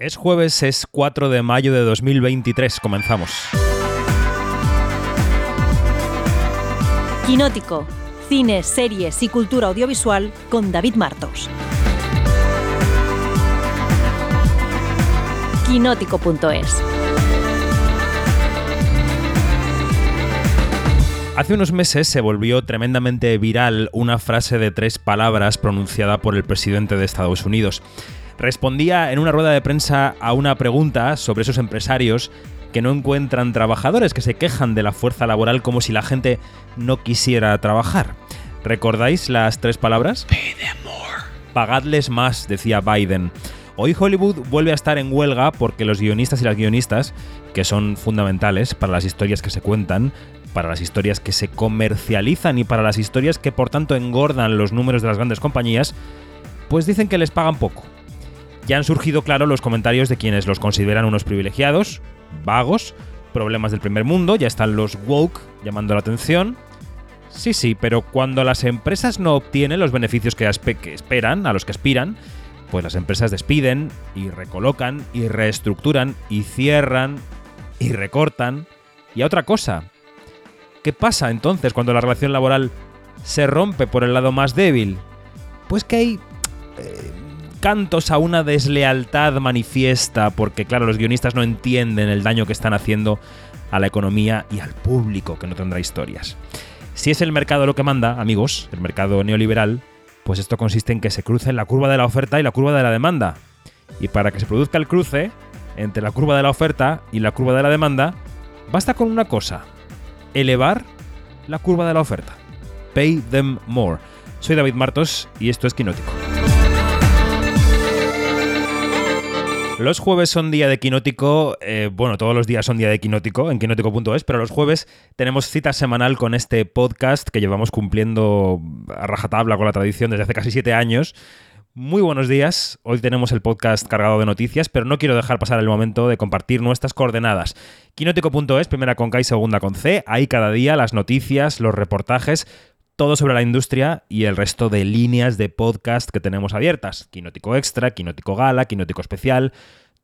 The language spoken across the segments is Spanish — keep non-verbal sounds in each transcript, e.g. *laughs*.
Es jueves, es 4 de mayo de 2023. Comenzamos. Quinótico. Cine, series y cultura audiovisual con David Martos. Quinótico.es. Hace unos meses se volvió tremendamente viral una frase de tres palabras pronunciada por el presidente de Estados Unidos respondía en una rueda de prensa a una pregunta sobre esos empresarios que no encuentran trabajadores, que se quejan de la fuerza laboral como si la gente no quisiera trabajar. ¿Recordáis las tres palabras? Pagadles más, decía Biden. Hoy Hollywood vuelve a estar en huelga porque los guionistas y las guionistas, que son fundamentales para las historias que se cuentan, para las historias que se comercializan y para las historias que por tanto engordan los números de las grandes compañías, pues dicen que les pagan poco. Ya han surgido, claro, los comentarios de quienes los consideran unos privilegiados, vagos, problemas del primer mundo, ya están los woke llamando la atención. Sí, sí, pero cuando las empresas no obtienen los beneficios que, esperan, a los que aspiran, pues las empresas despiden y recolocan y reestructuran y cierran y recortan. Y a otra cosa, ¿qué pasa entonces cuando la relación laboral se rompe por el lado más débil? Pues que hay eh, cantos a una deslealtad manifiesta, porque claro, los guionistas no entienden el daño que están haciendo a la economía y al público que no tendrá historias. Si es el mercado lo que manda, amigos, el mercado neoliberal, pues esto consiste en que se crucen la curva de la oferta y la curva de la demanda. Y para que se produzca el cruce entre la curva de la oferta y la curva de la demanda, basta con una cosa, elevar la curva de la oferta. Pay them more. Soy David Martos y esto es Quinótico. Los jueves son día de Quinótico, eh, bueno, todos los días son día de Quinótico en quinótico.es, pero los jueves tenemos cita semanal con este podcast que llevamos cumpliendo a rajatabla con la tradición desde hace casi siete años. Muy buenos días, hoy tenemos el podcast cargado de noticias, pero no quiero dejar pasar el momento de compartir nuestras coordenadas. Quinótico.es, primera con K y segunda con C, ahí cada día las noticias, los reportajes, todo sobre la industria y el resto de líneas de podcast que tenemos abiertas. Quinótico Extra, Quinótico Gala, Quinótico Especial,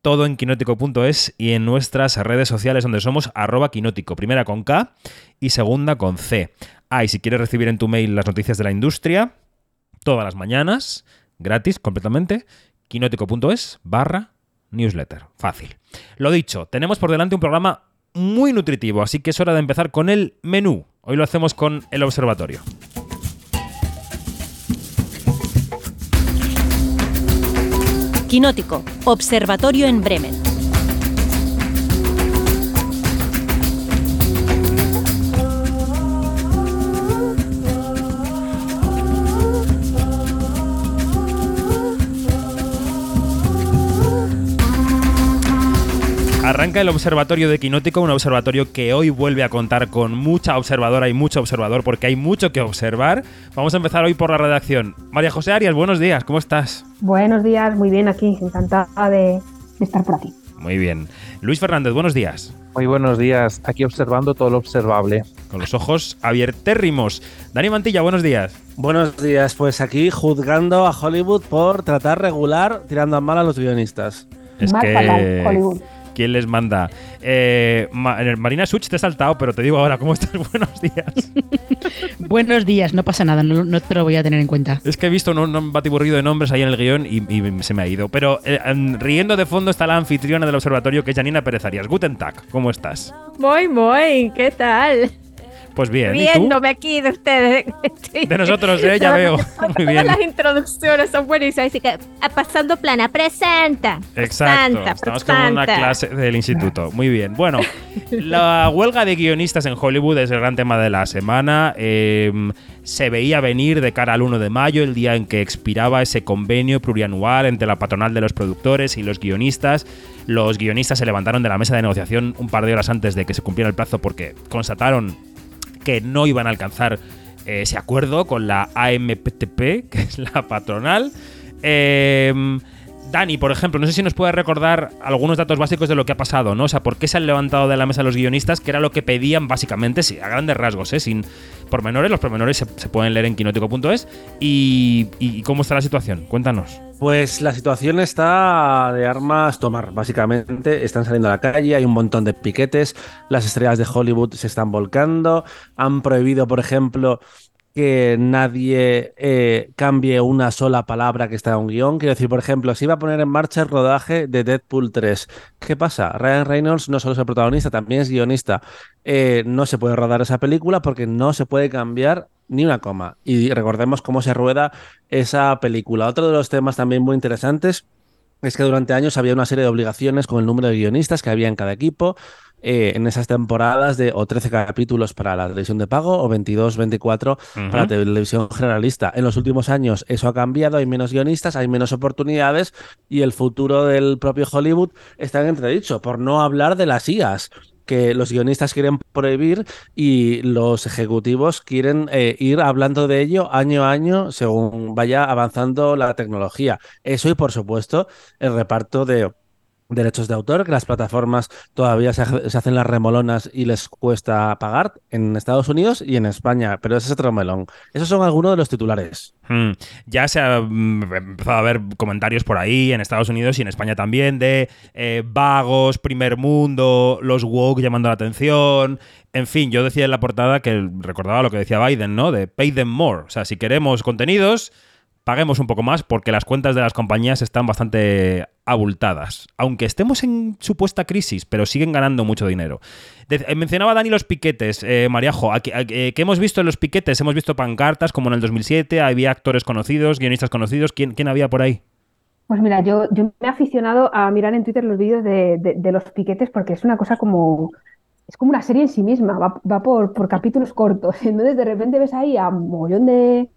todo en quinótico.es y en nuestras redes sociales donde somos arroba quinótico, primera con K y segunda con C. Ah, y si quieres recibir en tu mail las noticias de la industria, todas las mañanas, gratis completamente, quinótico.es barra newsletter. Fácil. Lo dicho, tenemos por delante un programa muy nutritivo, así que es hora de empezar con el menú. Hoy lo hacemos con el observatorio. Quinótico, Observatorio en Bremen. Arranca el observatorio de Quinótico, un observatorio que hoy vuelve a contar con mucha observadora y mucho observador porque hay mucho que observar. Vamos a empezar hoy por la redacción. María José Arias, buenos días, ¿cómo estás? Buenos días, muy bien aquí, encantada de, estar por aquí. Muy bien. Luis Fernández, buenos días. Muy buenos días, aquí observando todo lo observable. Con los ojos abiertérrimos. Dani Mantilla, buenos días. Buenos días, pues aquí juzgando a Hollywood por tratar regular tirando a mal a los guionistas. Es que Hollywood. ¿Quién les manda? Eh, eh, Marina Such, te he saltado, pero te digo ahora, ¿cómo estás? *laughs* Buenos días. Buenos días, no pasa nada, no, te lo voy a tener en cuenta. Es que he visto un, batiburrido de nombres ahí en el guion y, se me ha ido. Pero eh, riendo de fondo está la anfitriona del observatorio, que es Janina Pérez Arias. Guten Tag, ¿cómo estás? Muy, muy, ¿qué tal? Pues bien. Viéndome aquí de ustedes. *laughs* De nosotros, ¿eh? ya veo. Muy bien. Las introducciones son buenísimas. Así que, pasando plana, presenta. Exacto. Estamos con una clase del instituto. Muy bien. Bueno, *laughs* la huelga de guionistas en Hollywood es el gran tema de la semana. Em, se veía venir de cara al 1 de mayo, el día en que expiraba ese convenio plurianual entre la patronal de los productores y los guionistas. Los guionistas se levantaron de la mesa de negociación un par de horas antes de que se cumpliera el plazo porque constataron que no iban a alcanzar eh, ese acuerdo con la AMPTP, *laughs* que es la patronal. Em, Dani, por ejemplo, no sé si nos puede recordar algunos datos básicos de lo que ha pasado, ¿no? O sea, ¿por qué se han levantado de la mesa los guionistas? Que era lo que pedían básicamente, sí, a grandes rasgos, ¿eh? Sin pormenores, los pormenores se, pueden leer en quinótico.es. Y, ¿Y cómo está la situación? Cuéntanos. Pues la situación está de armas tomar, básicamente. Están saliendo a la calle, hay un montón de piquetes, las estrellas de Hollywood se están volcando, han prohibido, por ejemplo, que nadie eh, cambie una sola palabra que está en un guion. Quiero decir, por ejemplo, se iba a poner en marcha el rodaje de Deadpool 3. ¿Qué pasa? Ryan Reynolds no solo es el protagonista, también es guionista. Eh, no se puede rodar esa película porque no se puede cambiar ni una coma. Y recordemos cómo se rueda esa película. Otro de los temas también muy interesantes es que durante años había una serie de obligaciones con el número de guionistas que había en cada equipo. eh, en esas temporadas de o 13 capítulos para la televisión de pago o 22, 24 para la televisión generalista. En los últimos años eso ha cambiado, hay menos guionistas, hay menos oportunidades y el futuro del propio Hollywood está en entredicho, por no hablar de las IAS que los guionistas quieren prohibir y los ejecutivos quieren eh, ir hablando de ello año a año según vaya avanzando la tecnología. Eso y por supuesto el reparto de derechos de autor, que las plataformas todavía se, ha- se hacen las remolonas y les cuesta pagar en Estados Unidos y en España, pero ese es otro melón. Esos son algunos de los titulares. Hmm. Ya se ha mm, empezado a ver comentarios por ahí en Estados Unidos y en España también de eh, vagos, primer mundo, los woke llamando la atención. En fin, yo decía en la portada que recordaba lo que decía Biden, ¿no? De pay them more. O sea, si queremos contenidos, paguemos un poco más porque las cuentas de las compañías están bastante abultadas. Aunque estemos en supuesta crisis, pero siguen ganando mucho dinero. Eh, mencionaba Dani los piquetes, eh, Mariajo. Aquí- eh, ¿Qué hemos visto en los piquetes? Hemos visto pancartas como en el 2007, había actores conocidos, guionistas conocidos. ¿Quién, quién había por ahí? Pues mira, yo, yo me he aficionado a mirar en Twitter los vídeos de, de- de los piquetes porque es una cosa como, es como una serie en sí misma, va, va por, por capítulos cortos. *laughs* Entonces de repente ves ahí a un mogollón de,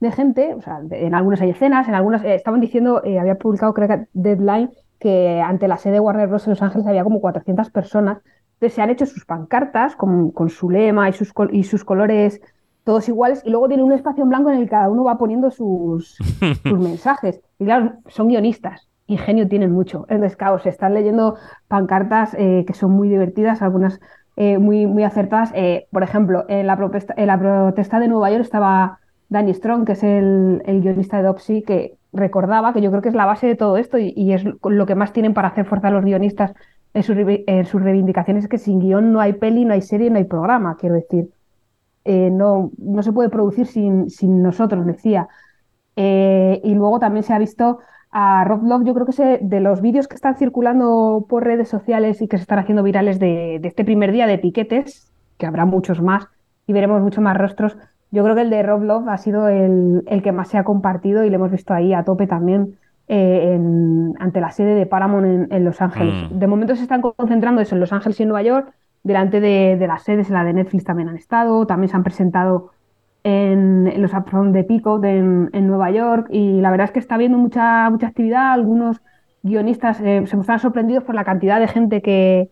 de gente, o sea, de- en algunas hay escenas, en algunas eh, estaban diciendo, eh, había publicado creo que Deadline, que ante la sede de Warner Bros. en Los Ángeles había como 400 personas. Entonces se han hecho sus pancartas con, con su lema y sus, y sus colores todos iguales y luego tiene un espacio en blanco en el que cada uno va poniendo sus, *laughs* sus mensajes. Y claro, son guionistas, ingenio tienen mucho. Entonces, claro, se están leyendo pancartas eh, que son muy divertidas, algunas eh, muy, muy acertadas. Eh, por ejemplo, en la, protesta, en la protesta de Nueva York estaba Danny Strong, que es el, el guionista de Dopsy, que recordaba que yo creo que es la base de todo esto y, es lo que más tienen para hacer fuerza los guionistas en, sus en sus reivindicaciones, es que sin guion no hay peli, no hay serie, no hay programa, quiero decir. Eh, no, no se puede producir sin, sin nosotros, decía. Eh, y luego también se ha visto a Rob Love, yo creo que se- de los vídeos que están circulando por redes sociales y que se están haciendo virales de, de este primer día de piquetes, que habrá muchos más y veremos muchos más rostros, yo creo que el de Rob Love ha sido el, el que más se ha compartido y lo hemos visto ahí a tope también eh, en- ante la sede de Paramount en, en Los Ángeles. Mm. De momento se están concentrando eso en Los Ángeles y en Nueva York, delante de, de las sedes, en la de Netflix también han estado, también se han presentado en, en los upfront de Pico de- en, en Nueva York y la verdad es que está habiendo mucha, mucha actividad. Algunos guionistas eh, se mostraron sorprendidos por la cantidad de gente que,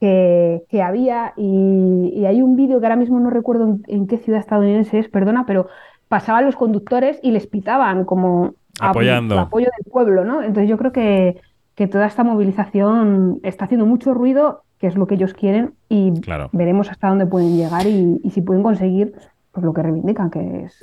que, que había y, y hay un vídeo que ahora mismo no recuerdo en, en qué ciudad estadounidense es, perdona, pero pasaban los conductores y les pitaban como a- Apoyando. apoyo del pueblo, ¿no? Entonces yo creo que, que toda esta movilización está haciendo mucho ruido, que es lo que ellos quieren, y Claro. veremos hasta dónde pueden llegar y, y si pueden conseguir pues, lo que reivindican, que es...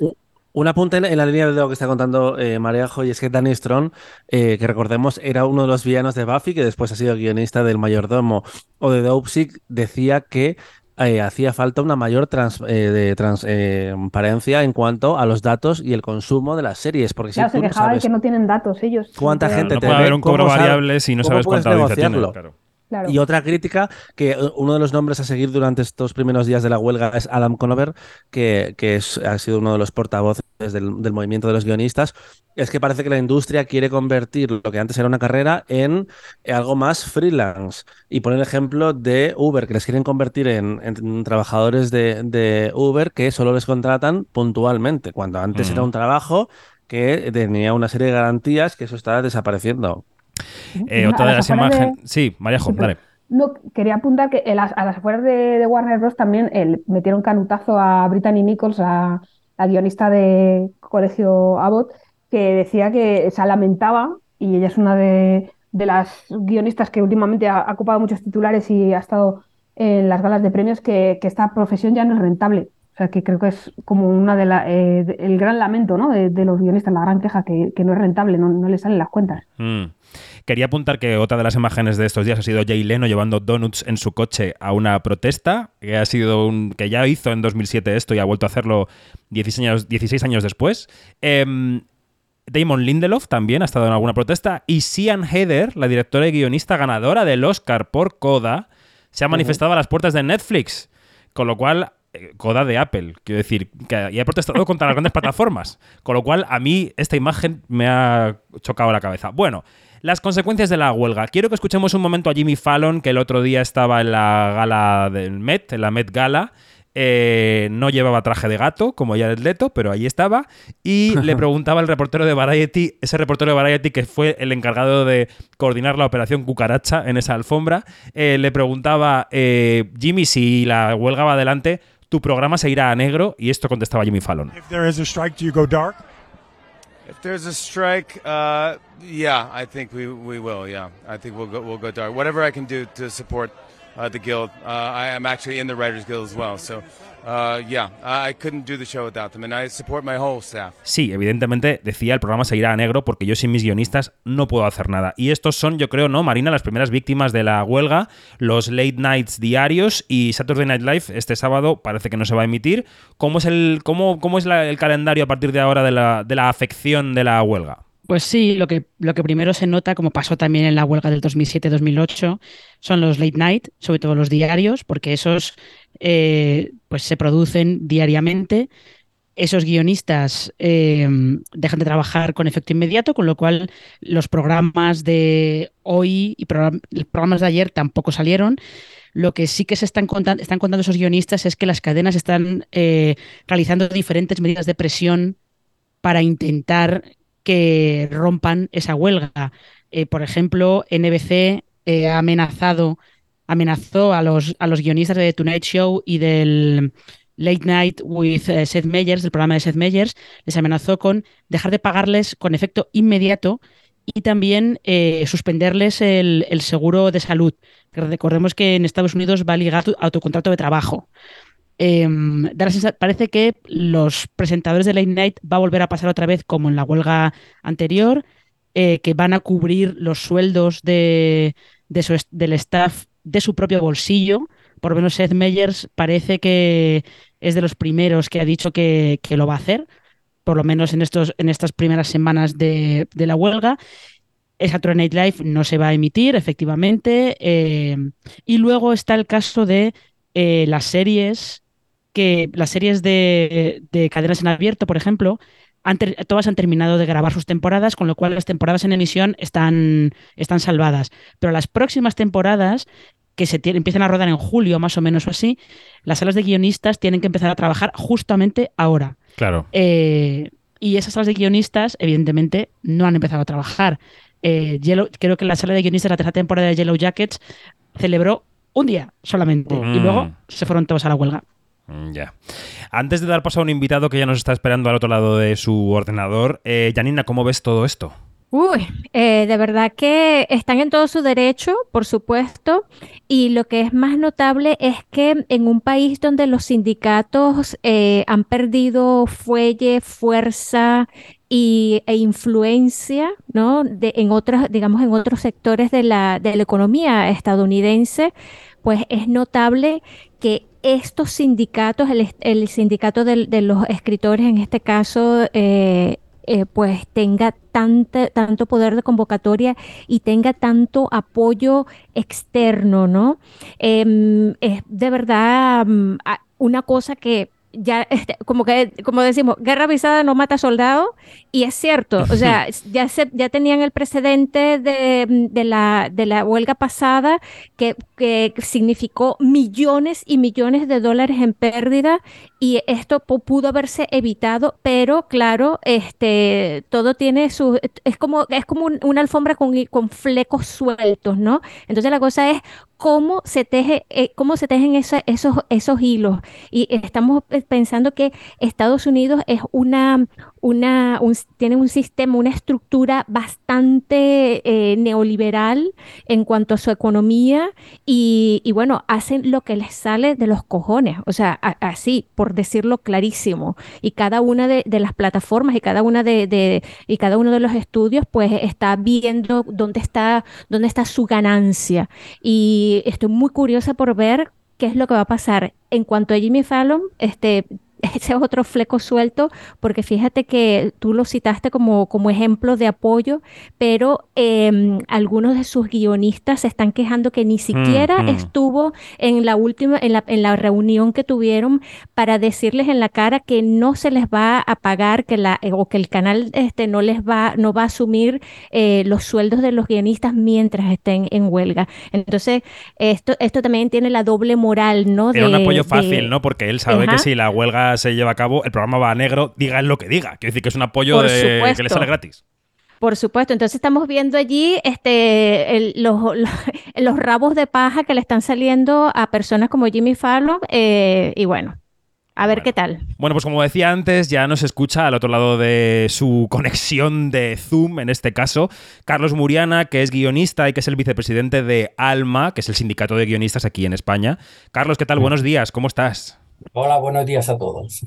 Un apunte en- en la línea de lo que está contando eh, Mareajo, y es que Danny Strong, eh, que recordemos, era uno de los villanos de Buffy, que después ha sido guionista del Mayordomo o de Dopesick, decía que eh, hacía falta una mayor trans- eh, de transparencia en cuanto a los datos y el consumo de las series, porque si Claro, se tú no quejaban sabes que no tienen datos ellos. cuánta No pueden- gente no te puede ve, haber un cobro ¿cómo sabe- variable si no sabes cuánta audiencia tiene. Claro. Claro. Y otra crítica, que eh, uno de los nombres a seguir durante estos primeros días de la huelga es Adam Conover, que, que es- ha sido uno de los portavoces del, del movimiento de los guionistas, es que parece que la industria quiere convertir lo que antes era una carrera en algo más freelance. Y pone el ejemplo de Uber, que les quieren convertir en, en trabajadores de, de Uber que solo les contratan puntualmente, cuando antes era Mm. un trabajo que tenía una serie de garantías que eso está desapareciendo. Eh, A otra de las de- imágenes. Sí, Mariajo, Sí, dale. No, quería apuntar que las- a las afueras de, de Warner Bros. también metieron canutazo a Brittany Nichols, la, la guionista de Colegio Abbott, que decía que se lamentaba, y ella es una de, de las guionistas que últimamente ha, ha ocupado muchos titulares y ha estado en las galas de premios, que, que esta profesión ya no es rentable. O sea, que creo que es como una de la, eh, de- el gran lamento, ¿no? de, de los guionistas, la gran queja, que, que no es rentable, no, no le salen las cuentas. Mm. Quería apuntar que otra de las imágenes de estos días ha sido Jay Leno llevando donuts en su coche a una protesta, que ha sido un, que ya hizo en 2007 esto y ha vuelto a hacerlo 16 años, 16 años después. Em, Damon Lindelof también ha estado en alguna protesta y Sian Heder, la directora y guionista ganadora del Oscar por Coda, se ha manifestado a las puertas de Netflix, con lo cual eh, Coda de Apple, quiero decir, que y ha protestado contra las grandes *laughs* plataformas, con lo cual a mí esta imagen me ha chocado la cabeza. Bueno, las consecuencias de la huelga. Quiero que escuchemos un momento a Jimmy Fallon, que el otro día estaba en la gala del Met, en la Met Gala. Eh, no llevaba traje de gato, como ya el Leto, pero ahí estaba. Y *laughs* le preguntaba al reportero de Variety, ese reportero de Variety que fue el encargado de coordinar la operación Cucaracha en esa alfombra, eh, le preguntaba, eh, Jimmy, si la huelga va adelante, tu programa se irá a negro. Y esto contestaba Jimmy Fallon. If there is a strike, do you go dark? If there's a strike, uh, yeah, I think we, we will. Yeah, I think we'll go we'll go dark. Whatever I can do to support uh, the guild. Uh, I am actually in the Writers Guild as well, so Sí, evidentemente decía el programa se irá a negro porque yo sin mis guionistas no puedo hacer nada. Y estos son, yo creo, ¿no, Marina? Las primeras víctimas de la huelga, los late nights diarios y Saturday Night Live este sábado parece que no se va a emitir. ¿Cómo es el, cómo, cómo es el calendario a partir de ahora de la, de la afección de la huelga? Pues sí, lo que, lo que primero se nota, como pasó también en la huelga del 2007-2008, son los late night, sobre todo los diarios, porque esos eh, pues se producen diariamente. Esos guionistas eh, dejan de trabajar con efecto inmediato, con lo cual los programas de hoy y los programas de ayer tampoco salieron. Lo que sí que se están contando, están contando esos guionistas es que las cadenas están eh, realizando diferentes medidas de presión para intentar que rompan esa huelga. Eh, por ejemplo, NBC eh, ha amenazado, amenazó a los, a los guionistas de The Tonight Show y del Late Night with eh, Seth Meyers, del programa de Seth Meyers, les amenazó con dejar de pagarles con efecto inmediato y también suspenderles el, el seguro de salud. Recordemos que en Estados Unidos va ligado a tu contrato de trabajo. Em, parece que los presentadores de Late Night va a volver a pasar otra vez como en la huelga anterior, eh, que van a cubrir los sueldos de, del staff de su propio bolsillo. Por lo menos Seth Meyers parece que es de los primeros que ha dicho que, lo va a hacer, por lo menos en, estas primeras semanas de, la huelga. El Saturday Night Live no se va a emitir, efectivamente. eh, y luego está el caso de eh, las series que las series de, de cadenas en abierto, por ejemplo, han todas han terminado de grabar sus temporadas, con lo cual las temporadas en emisión están, están salvadas. Pero las próximas temporadas, que se empiezan a rodar en julio, más o menos o así, las salas de guionistas tienen que empezar a trabajar justamente ahora. Claro. Eh, y esas salas de guionistas, evidentemente, no han empezado a trabajar. Eh, Yellow- creo que la sala de guionistas de la tercera temporada de Yellow Jackets celebró un día solamente y Mm. luego se fueron todos a la huelga. Mm, Ya. Antes de dar paso a un invitado que ya nos está esperando al otro lado de su ordenador, eh, Janina, ¿cómo ves todo esto? Uy, eh, de verdad que están en todo su derecho, por supuesto, y lo que es más notable es que en un país donde los sindicatos eh, han perdido fuelle, fuerza y, e influencia, ¿no? De, en otras, digamos, en otros sectores de la, de la economía estadounidense, pues es notable que estos sindicatos, el, sindicato de, los escritores en este caso, eh, eh, pues tenga tanta- tanto poder de convocatoria y tenga tanto apoyo externo, ¿no? Em, es de verdad mm, una cosa que ya, *laughs* este, como que, como decimos, guerra avisada no mata soldado, y es cierto, o sea, *laughs* ya, se, ya tenían el precedente de, de la, de la huelga pasada que, que significó millones y millones de dólares en pérdida y esto pu- pudo haberse evitado, pero claro, este, todo tiene su, es como, es como un- una alfombra con, con flecos sueltos, ¿no? Entonces la cosa es cómo se teje, eh, cómo se tejen esos, esos hilos. Y estamos pensando que Estados Unidos es una, una, tiene un sistema, una estructura bastante eh, neoliberal en cuanto a su economía y, bueno, hacen lo que les sale de los cojones, o sea, así, por decirlo clarísimo. Y cada una de, las plataformas y cada una de, y cada uno de los estudios, pues está viendo dónde está, dónde está su ganancia. Y estoy muy curiosa por ver qué es lo que va a pasar. En cuanto a Jimmy Fallon, este, *laughs* ese es otro fleco suelto, porque fíjate que tú lo citaste como, como ejemplo de apoyo, pero em, algunos de sus guionistas se están quejando que ni siquiera estuvo en la última, en la, en la, reunión que tuvieron para decirles en la cara que no se les va a pagar, que la, eh, o que el canal este, no les va, no va a asumir eh, los sueldos de los guionistas mientras estén en huelga. Entonces, esto, esto también tiene la doble moral, ¿no? Era un apoyo fácil, ¿no? Porque él sabe que si la huelga se lleva a cabo, el programa va a negro, diga lo que diga. Quiere decir que es un apoyo de, que le sale gratis. Por supuesto, entonces estamos viendo allí este, *laughs* los, los, rabos de paja que le están saliendo a personas como Jimmy Fallon eh, y bueno, a ver qué tal. Bueno, pues como decía antes, ya nos escucha al otro lado de su conexión de Zoom, en este caso, Carlos Muriana, que es guionista y que es el vicepresidente de ALMA, que es el sindicato de guionistas aquí en España. Carlos, ¿qué tal? Buenos días, ¿cómo estás? Hola, buenos días a todos.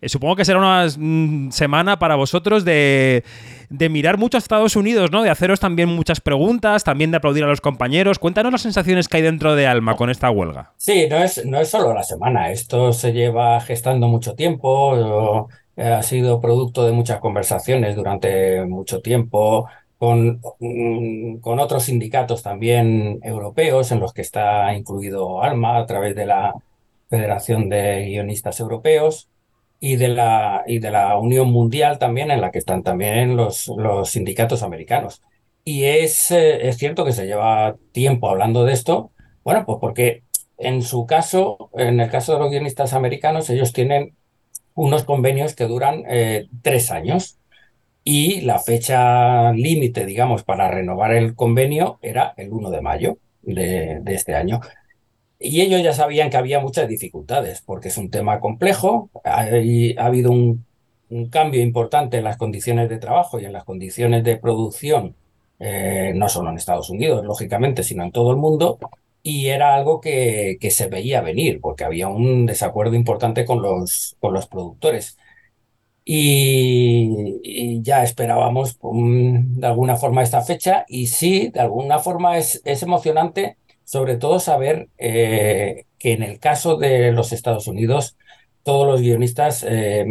Eh, supongo que será una mm, semana para vosotros de, mirar mucho a Estados Unidos, ¿no? De haceros también muchas preguntas, también de aplaudir a los compañeros. Cuéntanos las sensaciones que hay dentro de Alma con esta huelga. Sí, no es, no es solo la semana, esto se lleva gestando mucho tiempo, eh, ha sido producto de muchas conversaciones durante mucho tiempo. Con, mm, con otros sindicatos también europeos en los que está incluido Alma a través de la Federación de Guionistas Europeos y de la, y de la Unión Mundial también, en la que están también los, los sindicatos americanos. Y es, eh, es cierto que se lleva tiempo hablando de esto, bueno, pues porque en su caso, en el caso de los guionistas americanos, ellos tienen unos convenios que duran eh, tres años y la fecha límite, digamos, para renovar el convenio era el 1 de mayo de, de este año. Y ellos ya sabían que había muchas dificultades, porque es un tema complejo, ha, ha habido un, cambio importante en las condiciones de trabajo y en las condiciones de producción, eh, no solo en Estados Unidos, lógicamente, sino en todo el mundo, y era algo que, que se veía venir, porque había un desacuerdo importante con los, con los productores. Y, ya esperábamos de alguna forma esta fecha, y sí, de alguna forma es, es emocionante sobre todo saber eh, que en el caso de los Estados Unidos, todos los guionistas, eh,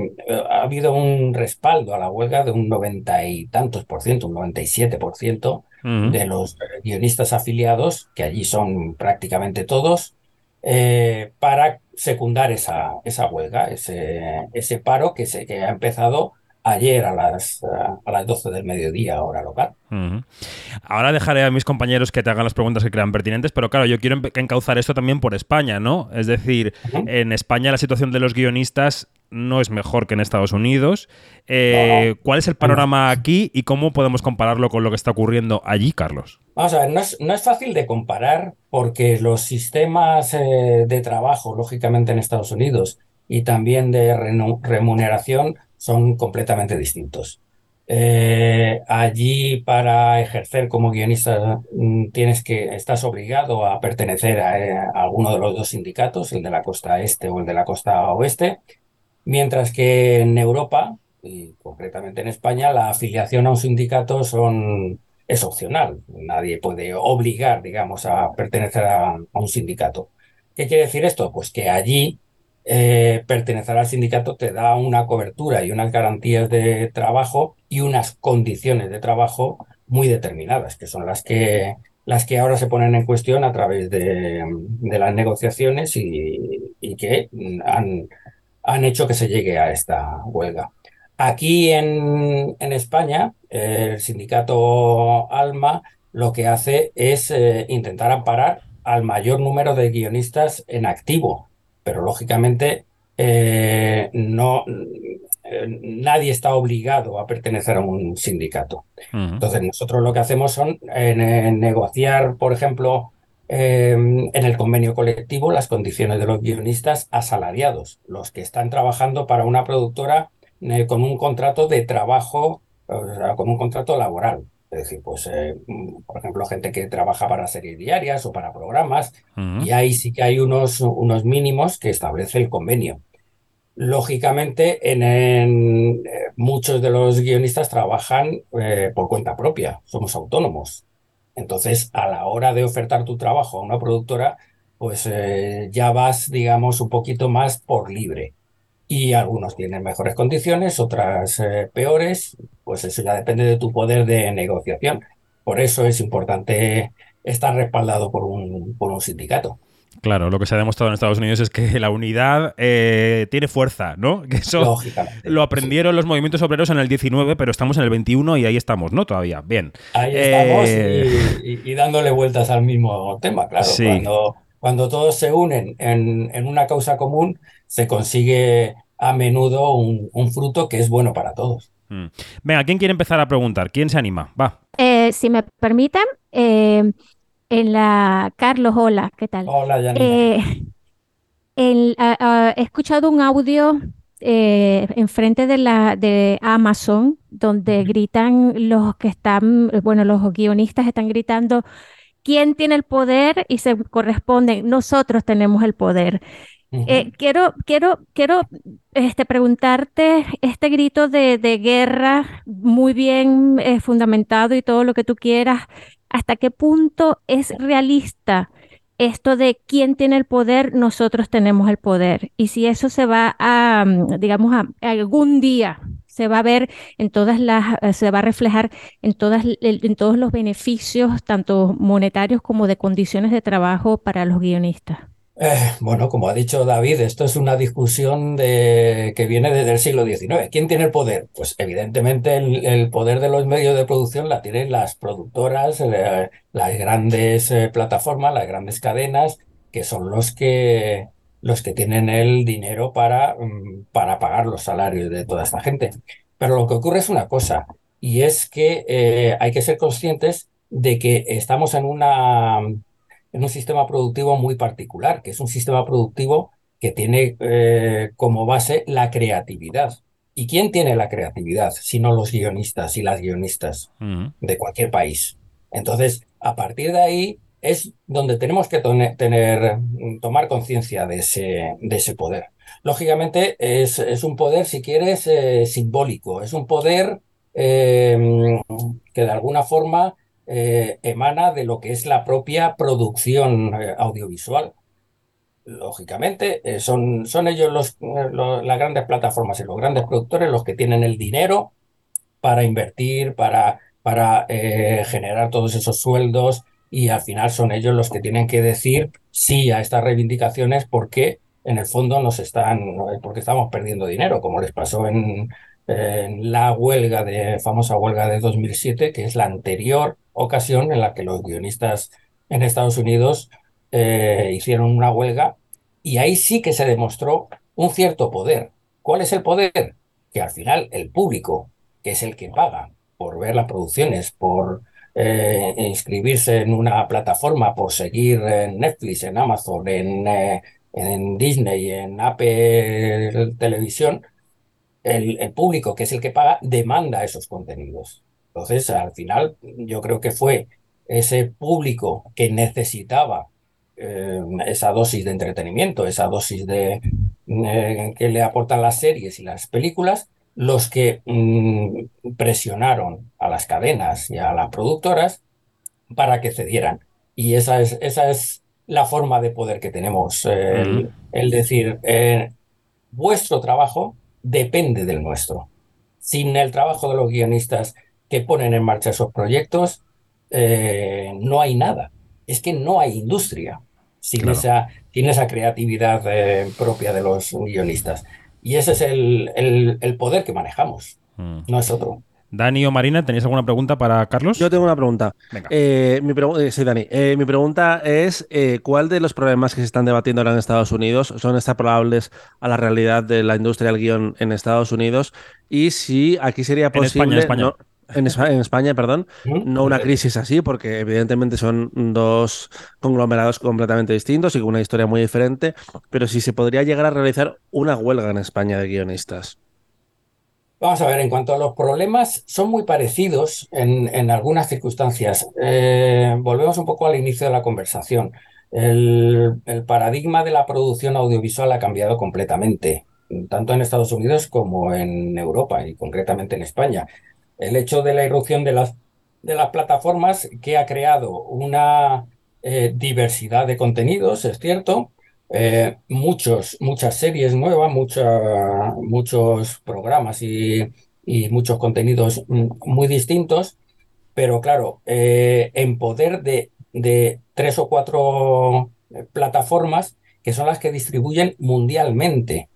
ha habido un respaldo a la huelga de un noventa y tantos por ciento, un 97 por ciento de los guionistas afiliados, que allí son prácticamente todos, eh, para secundar esa, esa huelga, ese, ese paro que, se, que ha empezado ayer a las, a las 12 del mediodía, hora local. Ahora dejaré a mis compañeros que te hagan las preguntas que crean pertinentes, pero claro, yo quiero encauzar esto también por España, ¿no? Es decir, en España la situación de los guionistas no es mejor que en Estados Unidos. Eh, ¿Cuál es el panorama aquí y cómo podemos compararlo con lo que está ocurriendo allí, Carlos? Vamos a ver, no es, no es fácil de comparar porque los sistemas eh, de trabajo, lógicamente en Estados Unidos, y también de remuneración son completamente distintos. Eh, allí para ejercer como guionista mm, tienes que estás obligado a pertenecer eh, a, alguno de los dos sindicatos, el de la costa este o el de la costa oeste, mientras que en Europa y concretamente en España la afiliación a un sindicato es opcional. Nadie puede obligar, digamos, a pertenecer a un sindicato. ¿Qué quiere decir esto? Pues que allí eh, pertenecer al sindicato te da una cobertura y unas garantías de trabajo y unas condiciones de trabajo muy determinadas, que son las que, las que ahora se ponen en cuestión a través de, las negociaciones y, que han, han, hecho que se llegue a esta huelga. Aquí en, en España, el sindicato ALMA lo que hace es eh, intentar amparar al mayor número de guionistas en activo pero lógicamente eh, no, eh, nadie está obligado a pertenecer a un sindicato. Entonces nosotros lo que hacemos son negociar, por ejemplo, em, en el convenio colectivo las condiciones de los guionistas asalariados, los que están trabajando para una productora eh, con un contrato de trabajo, o sea, con un contrato laboral. Es decir, pues, eh, mm, por ejemplo, gente que trabaja para series diarias o para programas, y ahí sí que hay unos, unos mínimos que establece el convenio. Lógicamente, en, en, eh, muchos de los guionistas trabajan eh, por cuenta propia, somos autónomos. Entonces, a la hora de ofertar tu trabajo a una productora, pues eh, ya vas, digamos, un poquito más por libre. Y algunos tienen mejores condiciones, otras eh, peores, pues eso ya depende de tu poder de negociación. Por eso es importante estar respaldado por un, por un sindicato. Claro, lo que se ha demostrado en Estados Unidos es que la unidad eh, tiene fuerza, ¿no? *laughs* Que eso Lógicamente. lo aprendieron los movimientos obreros en el 19, pero estamos en el 21 y ahí estamos, ¿no? Todavía. Bien. Ahí Eh, estamos y, y- y dándole vueltas al mismo tema, claro. Sí. Cuando, cuando todos se unen en, en una causa común, se consigue a menudo un, un fruto que es bueno para todos. Mm. Venga, ¿quién quiere empezar a preguntar? ¿Quién se anima? Va. Eh, si me permiten, eh, en la... Carlos, hola, ¿qué tal? Hola, Janina. Eh, el- a- a- he escuchado un audio eh, enfrente de la de Amazon donde gritan los que están, bueno, los guionistas están gritando, ¿quién tiene el poder? Y se corresponden, nosotros tenemos el poder. Eh, quiero, quiero, quiero este, preguntarte este grito de, de guerra muy bien eh, fundamentado y todo lo que tú quieras, ¿hasta qué punto es realista esto de quién tiene el poder? Nosotros tenemos el poder. Y si eso se va a, mm, digamos, a, algún día se va a ver en todas las, eh, se va a reflejar en todas, en todos los beneficios, tanto monetarios como de condiciones de trabajo para los guionistas. Eh, bueno, como ha dicho David, esto es una discusión de, que viene desde el siglo XIX. ¿Quién tiene el poder? Pues evidentemente el, poder de los medios de producción la tienen las productoras, eh, las grandes eh, plataformas, las grandes cadenas, que son los que, los que tienen el dinero para, mm, para pagar los salarios de toda esta gente. Pero lo que ocurre es una cosa, y es que hay que ser conscientes de que estamos en una en un sistema productivo muy particular, que es un sistema productivo que tiene eh, como base la creatividad. ¿Y quién tiene la creatividad? Sino los guionistas y las guionistas Mm. de cualquier país. Entonces, a partir de ahí es donde tenemos que tener, tomar conciencia de ese, de ese poder. Lógicamente, es, es un poder, si quieres, eh, simbólico. Es un poder eh, que de alguna forma eh, emana de lo que es la propia producción eh, audiovisual. Lógicamente, eh, son, son ellos los, eh, lo- las grandes plataformas y los grandes productores los que tienen el dinero para invertir, para, para generar todos esos sueldos y al final son ellos los que tienen que decir sí a estas reivindicaciones porque en el fondo nos están, porque estamos perdiendo dinero, como les pasó en, en la huelga de, famosa huelga de 2007, que es la anterior ocasión en la que los guionistas en Estados Unidos eh, hicieron una huelga y ahí sí que se demostró un cierto poder. ¿Cuál es el poder? Que al final el público, que es el que paga por ver las producciones, por eh, inscribirse en una plataforma, por seguir en Netflix, en Amazon, en, eh, en Disney, en Apple Televisión, el, el público, que es el que paga, demanda esos contenidos. Entonces, al final, yo creo que fue ese público que necesitaba eh, esa dosis de entretenimiento, esa dosis de eh, que le aportan las series y las películas, los que mm, presionaron a las cadenas y a las productoras para que cedieran. Y esa es, esa es la forma de poder que tenemos, eh, el, el decir, vuestro trabajo depende del nuestro. Sin el trabajo de los guionistas que ponen en marcha esos proyectos, eh, no hay nada. Es que no hay industria sin, Claro. esa, sin esa creatividad eh, propia de los guionistas. Y ese es el, el- el poder que manejamos, Mm. no es otro. Dani o Marina, ¿tenéis alguna pregunta para Carlos? Yo tengo una pregunta. Venga. Eh, mi pregu- eh, Dani. Eh, mi pregunta es: eh, ¿cuál de los problemas que se están debatiendo ahora en Estados Unidos son extrapolables a la realidad de la industria del guion en Estados Unidos? Y si aquí sería En España, posible. en España. no- En, Espa- en España, perdón, no una crisis así, porque evidentemente son dos conglomerados completamente distintos y con una historia muy diferente, pero si se podría llegar a realizar una huelga en España de guionistas. Vamos a ver, en cuanto a los problemas, son muy parecidos en, algunas circunstancias. Eh, volvemos un poco al inicio de la conversación. El, paradigma de la producción audiovisual ha cambiado completamente, tanto en Estados Unidos como en Europa y concretamente en España. El hecho de la irrupción de las, de las plataformas que ha creado una eh, diversidad de contenidos, es cierto, eh, muchos, muchas series nuevas, muchos programas y, y muchos contenidos mm, muy distintos, pero claro, eh, en poder de, de tres o cuatro eh, plataformas que son las que distribuyen mundialmente.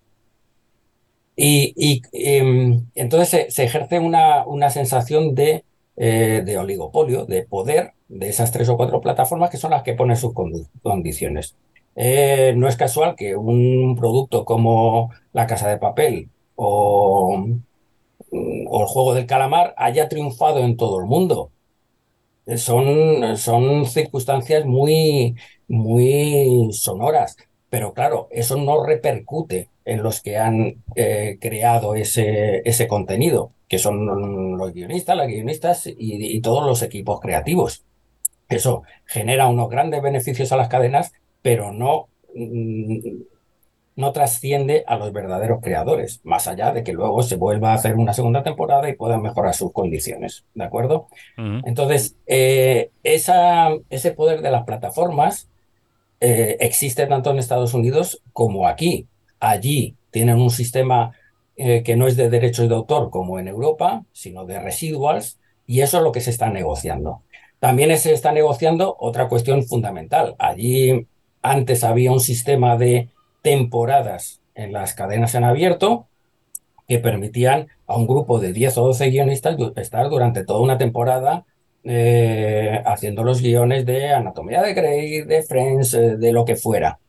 Y, y, em, entonces se, ejerce una, una sensación de, de oligopolio, de poder de esas tres o cuatro plataformas que son las que ponen sus condiciones. Eh, no es casual que un producto como La Casa de Papel o, El Juego del Calamar haya triunfado en todo el mundo. Eh, Son, son circunstancias muy, muy sonoras, pero claro, eso no repercute en los que han eh, creado ese, ese contenido, que son los guionistas, las guionistas y todos los equipos creativos. Eso genera unos grandes beneficios a las cadenas, pero no, mm, no trasciende a los verdaderos creadores, más allá de que luego se vuelva a hacer una segunda temporada y puedan mejorar sus condiciones, ¿de acuerdo? Entonces, eh, esa, ese poder de las plataformas eh, existe tanto en Estados Unidos como aquí. Allí tienen un sistema eh, que no es de derechos de autor como en Europa, sino de residuals, y eso es lo que se está negociando. También se está negociando otra cuestión fundamental. Allí antes había un sistema de temporadas en las cadenas en abierto que permitían a un grupo de 10 o 12 guionistas estar durante toda una temporada eh, haciendo los guiones de Anatomía de Grey, de Friends, eh, de lo que fuera.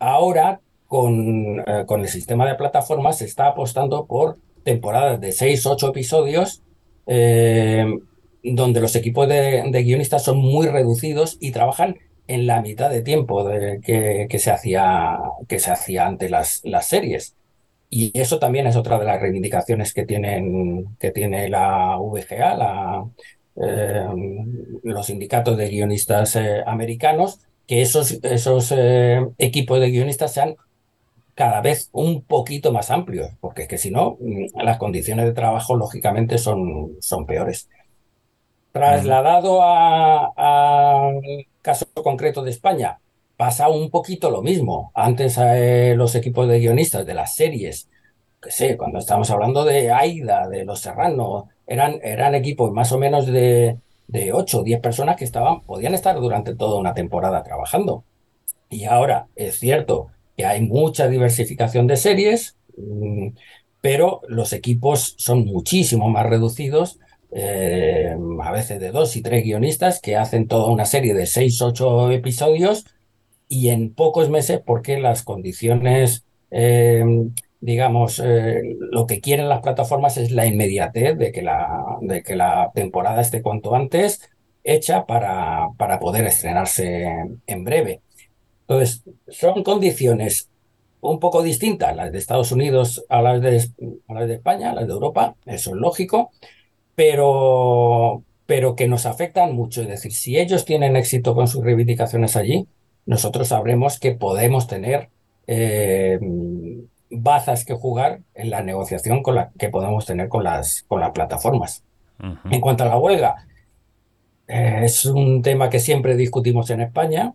Ahora, con, eh, con el sistema de plataformas, se está apostando por temporadas de 6, 8 episodios, donde los equipos de guionistas son muy reducidos y trabajan en la mitad de tiempo de- que, que se hacía, que se hacía ante las, las series. Y eso también es otra de las reivindicaciones que tienen, que tiene la VGA, la, eh, los sindicatos de guionistas eh, americanos, que esos, esos eh, equipos de guionistas sean cada vez un poquito más amplios, porque es que si no, mm, las condiciones de trabajo lógicamente son, son peores. Trasladado a- al caso concreto de España, pasa un poquito lo mismo. Antes eh, los equipos de guionistas de las series, que sé, cuando estamos hablando de Aida, de Los Serrano, eran, eran equipos más o menos de, de 8 o 10 personas que estaban, podían estar durante toda una temporada trabajando. Y ahora es cierto que hay mucha diversificación de series, mm, pero los equipos son muchísimo más reducidos, eh, a veces de dos y tres guionistas que hacen toda una serie de seis, ocho episodios y en pocos meses, porque las condiciones, eh, digamos, eh, lo que quieren las plataformas es la inmediatez de que la, de que la temporada esté cuanto antes hecha para, para poder estrenarse en breve. Entonces, son condiciones un poco distintas las de Estados Unidos a las de, a las de España, las de Europa, eso es lógico, pero, pero que nos afectan mucho. Es decir, si ellos tienen éxito con sus reivindicaciones allí, nosotros sabremos que podemos tener eh, bazas que jugar en la negociación con la que podemos tener con las, con las plataformas. En cuanto a la huelga, eh, es un tema que siempre discutimos en España.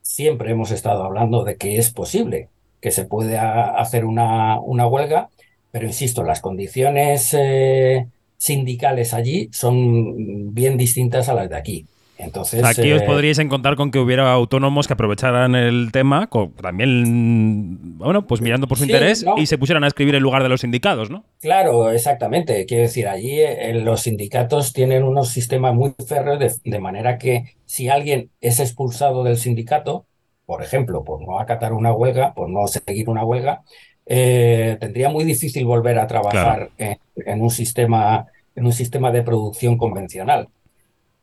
Siempre hemos estado hablando de que es posible que se pueda hacer una, una huelga, pero insisto, las condiciones eh, sindicales allí son bien distintas a las de aquí. Entonces, Aquí os eh, podríais encontrar con que hubiera autónomos que aprovecharan el tema, co- también, bueno, pues mirando por su Sí, interés ¿no? y se pusieran a escribir en lugar de los sindicados, ¿no? Claro, exactamente. Quiero decir, allí eh, los sindicatos tienen unos sistemas muy férreos de, de manera que si alguien es expulsado del sindicato, por ejemplo, por no acatar una huelga, por no seguir una huelga, eh, tendría muy difícil volver a trabajar en, en un sistema en un sistema de producción convencional.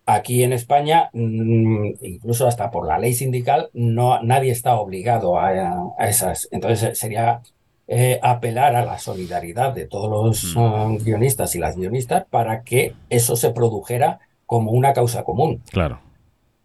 Aquí en España, mm, incluso hasta por la ley sindical, no, nadie está obligado a, a esas. Entonces sería eh, apelar a la solidaridad de todos los uh, guionistas y las guionistas para que eso se produjera como una causa común. Claro.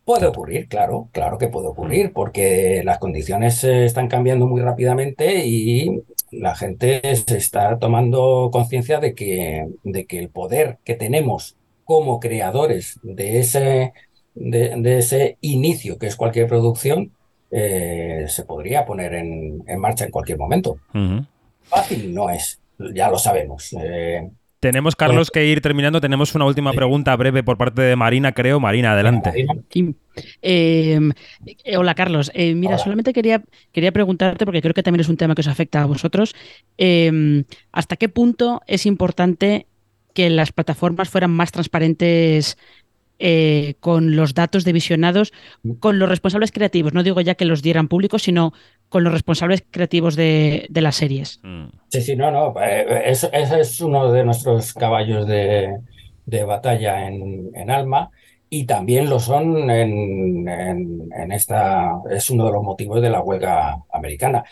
Puede ocurrir, claro, claro que puede ocurrir, porque las condiciones están cambiando muy rápidamente y la gente se está tomando conciencia de que, de que el poder que tenemos como creadores de ese, de, de ese inicio que es cualquier producción, eh, se podría poner en, en, marcha en cualquier momento. Uh -huh. Fácil no es, ya lo sabemos. Eh, tenemos, Carlos, que ir terminando. Tenemos una última pregunta breve por parte de Marina, creo. Marina, adelante. Sí. Eh, hola, Carlos. Eh, mira, hola. solamente quería, quería preguntarte, porque creo que también es un tema que os afecta a vosotros, eh, ¿hasta qué punto es importante que las plataformas fueran más transparentes eh, con los datos de visionados, con los responsables creativos. No digo ya que los dieran públicos, sino con los responsables creativos de, de las series. Sí, sí, no, no. Ese es uno de nuestros caballos de, de batalla en, en, Alma. Y también lo son en, en, en esta. Es uno de los motivos de la huelga americana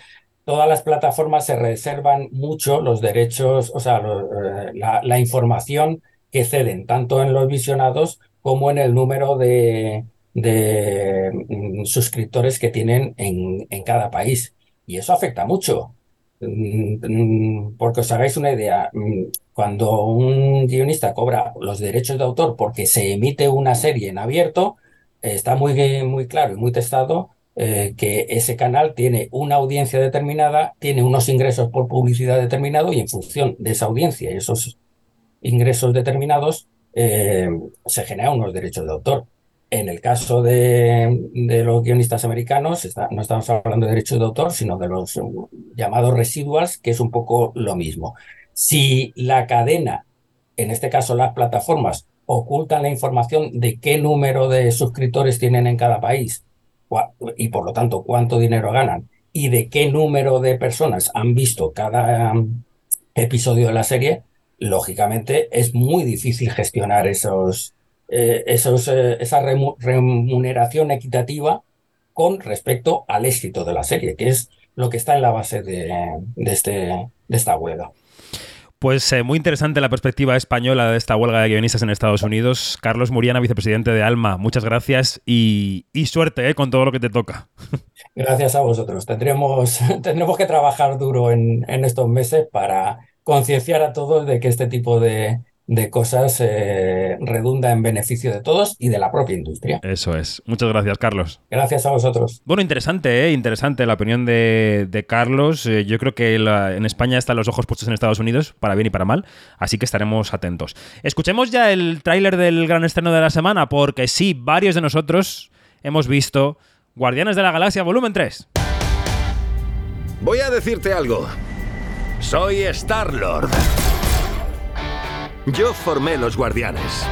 todas las plataformas se reservan mucho los derechos, o sea, lo, la, la, información que ceden, tanto en los visionados como en el número de, mm, suscriptores que tienen en, cada país. Y eso afecta mucho. Mm, porque os hagáis una idea, mm, cuando un guionista cobra los derechos de autor porque se emite una serie en abierto, está muy, muy claro y muy testado eh, que ese canal tiene una audiencia determinada, tiene unos ingresos por publicidad determinado y en función de esa audiencia y esos ingresos determinados eh, se generan unos derechos de autor. En el caso de, los guionistas americanos, no estamos hablando de derechos de autor, sino de los llamados residuals, que es un poco lo mismo. Si la cadena, en este caso las plataformas, ocultan la información de qué número de suscriptores tienen en cada país y por lo tanto cuánto dinero ganan y de qué número de personas han visto cada um, episodio de la serie, lógicamente es muy difícil gestionar esos, eh, esos, eh, esa remuneración equitativa con respecto al éxito de la serie, que es lo que está en la base de, de, este, de esta huelga. Pues eh, muy interesante la perspectiva española de esta huelga de guionistas en Estados Unidos. Carlos Muriana, vicepresidente de Alma, muchas gracias y, y suerte eh, con todo lo que te toca. Gracias a vosotros. Tendremos, *laughs* tendremos que trabajar duro en, en estos meses para concienciar a todos de que este tipo de, de cosas eh, redunda en beneficio de todos y de la propia industria. Eso es. Muchas gracias, Carlos. Gracias a vosotros. Bueno, interesante, ¿eh? interesante la opinión de, de Carlos. Eh, yo creo que la, en España están los ojos puestos en Estados Unidos, para bien y para mal, así que estaremos atentos. Escuchemos ya el tráiler del gran estreno de la semana, porque sí, varios de nosotros hemos visto Guardianes de la Galaxia Volumen 3. Voy a decirte algo. Soy Star-Lord. Yo formé los guardianes.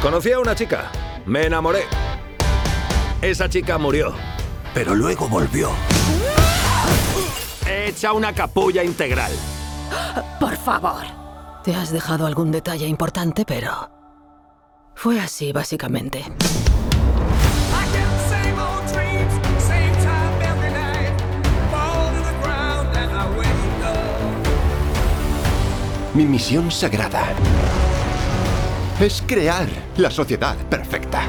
Conocí a una chica. Me enamoré. Esa chica murió. Pero luego volvió. Hecha una capulla integral. Por favor. Te has dejado algún detalle importante, pero... Fue así, básicamente. Mi misión sagrada es crear la sociedad perfecta.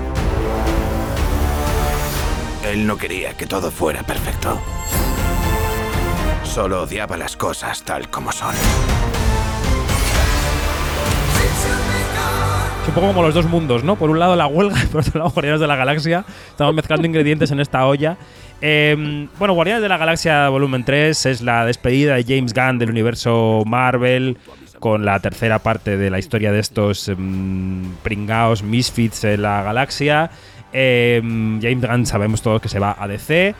Él no quería que todo fuera perfecto. Solo odiaba las cosas tal como son. Es un poco como los dos mundos, ¿no? Por un lado la huelga y *laughs* por otro lado Guardianes de la Galaxia. Estamos mezclando ingredientes en esta olla. Eh, bueno, Guardianes de la Galaxia Volumen 3 es la despedida de James Gunn del universo Marvel con la tercera parte de la historia de estos um, pringaos misfits en la galaxia. Eh, James Gunn sabemos todos que se va a DC.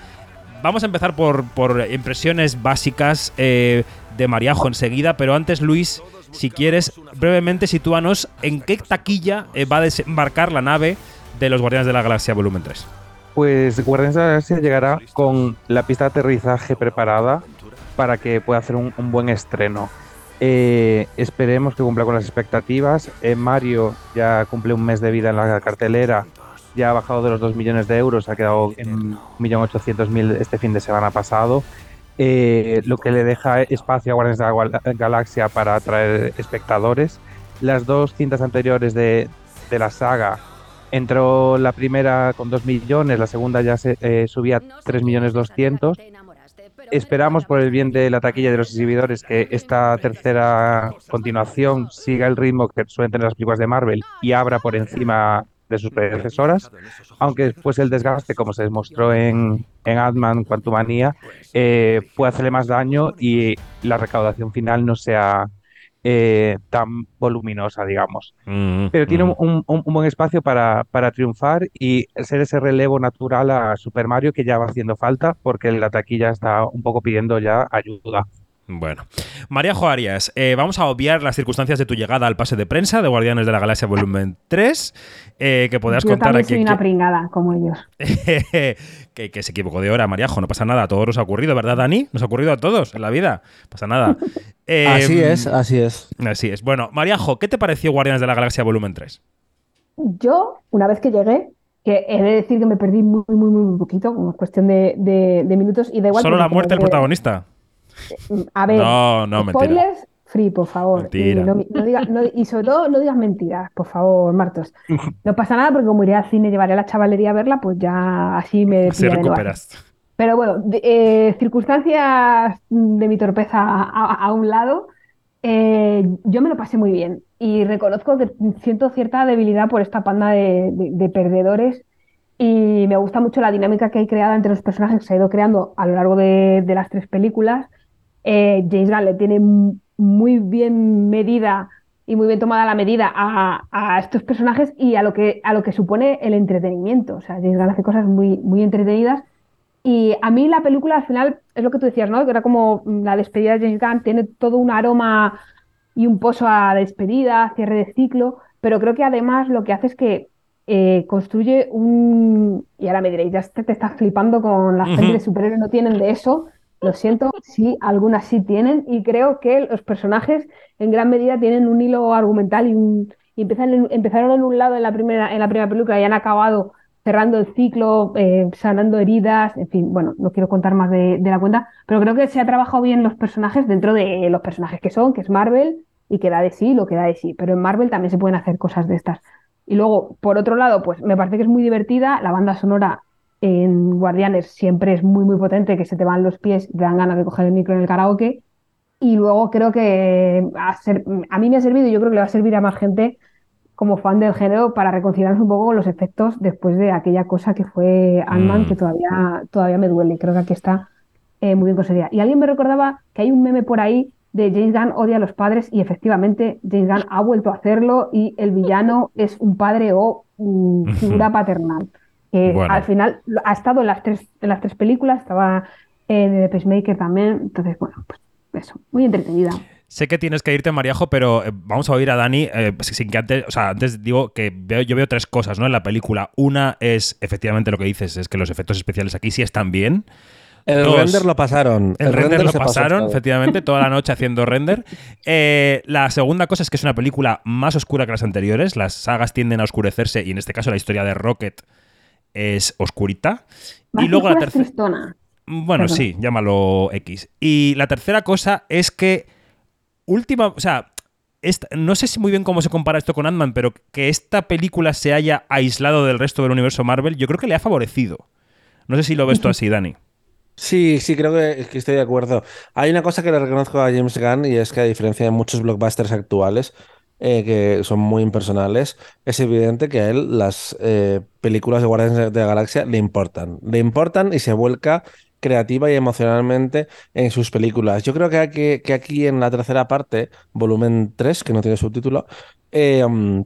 Vamos a empezar por, por impresiones básicas eh, de Mariajo enseguida, pero antes, Luis, si quieres, brevemente sitúanos en qué taquilla eh, va a desembarcar la nave de los Guardianes de la Galaxia Volumen 3. Pues Guardianes de la Galaxia llegará con la pista de aterrizaje preparada para que pueda hacer un, buen estreno. Eh, esperemos que cumpla con las expectativas. Eh, Mario ya cumple un mes de vida en la cartelera, ya ha bajado de los 2 millones de euros, ha quedado en 1.800.000 este fin de semana pasado. Eh, lo que le deja espacio a Guardianes de la Gal- Galaxia para atraer espectadores. Las dos cintas anteriores de la saga entró la primera con 2 millones, la segunda ya se eh, subía a 3 millones 200. Esperamos por el bien de la taquilla y de los exhibidores que esta tercera continuación siga el ritmo que suelen tener las películas de Marvel y abra por encima de sus predecesoras, aunque después el desgaste, como se demostró en, en Ant-Man Quantumania, eh, puede hacerle más daño y la recaudación final no sea eh, tan voluminosa, digamos. Mm, Pero tiene mm. un, un- un buen espacio para, para triunfar y ser ese relevo natural a Super Mario que ya va haciendo falta porque la taquilla está un poco pidiendo ya ayuda. Bueno, María Jo Arias, eh, vamos a obviar las circunstancias de tu llegada al pase de prensa de Guardianes de la Galaxia Volumen 3, eh, que podrás Yo contar aquí. soy una pringada, como ellos. *laughs* que, que se equivocó de hora, Mariajo, no pasa nada, a todos nos ha ocurrido, ¿verdad, Dani? Nos ha ocurrido a todos en la vida, no pasa nada. Eh, *laughs* Así es, así es. Así es. Bueno, Mariajo, ¿qué te pareció Guardianes de la Galaxia Volumen 3? Yo, una vez que llegué, que he de decir que me perdí muy, muy, muy poquito, como cuestión de, de- de minutos, y da igual. Solo la muerte del protagonista. A ver, No, no, mentira. spoilers free, por favor. Mentira. Y, no, no diga- y sobre todo, no digas mentiras, por favor, Martos. *laughs* No pasa nada porque como iré al cine, llevaré a la chavalería a verla, pues ya así me lugar. recuperas. Pero bueno, eh, circunstancias de mi torpeza a, a un lado, eh, yo me lo pasé muy bien y reconozco que siento cierta debilidad por esta panda de, de- de perdedores y me gusta mucho la dinámica que hay creada entre los personajes que se ha ido creando a lo largo de, de las tres películas. Eh, James Gunn le tiene muy bien medida y muy bien tomada la medida a, a estos personajes y a lo que, a lo que supone el entretenimiento. O sea, James Gunn hace cosas muy, muy entretenidas y a mí la película al final es lo que tú decías, ¿no? Que era como la despedida de James Gunn, tiene todo un aroma y un pozo a despedida, cierre de ciclo, pero creo que además lo que hace es que eh, construye un... Y ahora me diréis, ya te, te estás flipando con las Ujú. pelis de superhéroes, no tienen de eso. Lo siento, sí, algunas sí tienen y creo que los personajes en gran medida tienen un hilo argumental y, un- y empiezan en- empezaron en un lado en la primera, en la primera película y han acabado cerrando el ciclo, eh, sanando heridas, en fin, bueno, no quiero contar más de, de la cuenta, pero creo que se ha trabajado bien los personajes dentro de los personajes que son, que es Marvel y que da de sí lo que da de sí, pero en Marvel también se pueden hacer cosas de estas. Y luego, por otro lado, pues me parece que es muy divertida, la banda sonora en Guardianes siempre es muy, muy potente, que se te van los pies y te dan ganas de coger el micro en el karaoke. Y luego creo que a, ser- a mí me ha servido y yo creo que le va a servir a más gente como fan del género para reconciliarnos un poco con los efectos después de aquella cosa que fue Ant-Man, Mm. que todavía, todavía me duele. Creo que aquí está eh, muy bien conseguida. Y alguien me recordaba que hay un meme por ahí de James Gunn odia a los padres y efectivamente James Gunn ha vuelto a hacerlo y el villano es un padre o mm, figura *laughs* paternal. Que Bueno. al final ha estado en las tres, en las tres películas, estaba en The Peacemaker también, entonces bueno, pues eso, muy entretenida. Sé que tienes que irte, Mariajo, pero eh, vamos a oír a Dani. eh, sin que antes, o sea, antes digo que veo, yo veo tres cosas, ¿no? En la película. Una es, efectivamente, lo que dices, es que los efectos especiales aquí sí están bien. El Dos, render lo pasaron. El, render, lo pasó pasaron, efectivamente, toda la noche haciendo render. *laughs* Eh, la segunda cosa es que es una película más oscura que las anteriores. Las sagas tienden a oscurecerse y en este caso la historia de Rocket es oscurita. Más y luego la tercera... Bueno, Perdón. sí, llámalo X. Y la tercera cosa es que última, o sea, esta- no sé si muy bien cómo se compara esto con Ant-Man, pero que esta película se haya aislado del resto del universo Marvel, yo creo que le ha favorecido. No sé si lo ves tú así, Dani. Sí, sí, creo que, que estoy de acuerdo. Hay una cosa que le reconozco a James Gunn y es que a diferencia de muchos blockbusters actuales eh, que son muy impersonales, es evidente que a él las eh, películas de Guardianes de la Galaxia le importan. Le importan y se vuelca creativa y emocionalmente en sus películas. Yo creo que aquí, que aquí en la tercera parte, volumen 3, que no tiene subtítulo, eh, mm,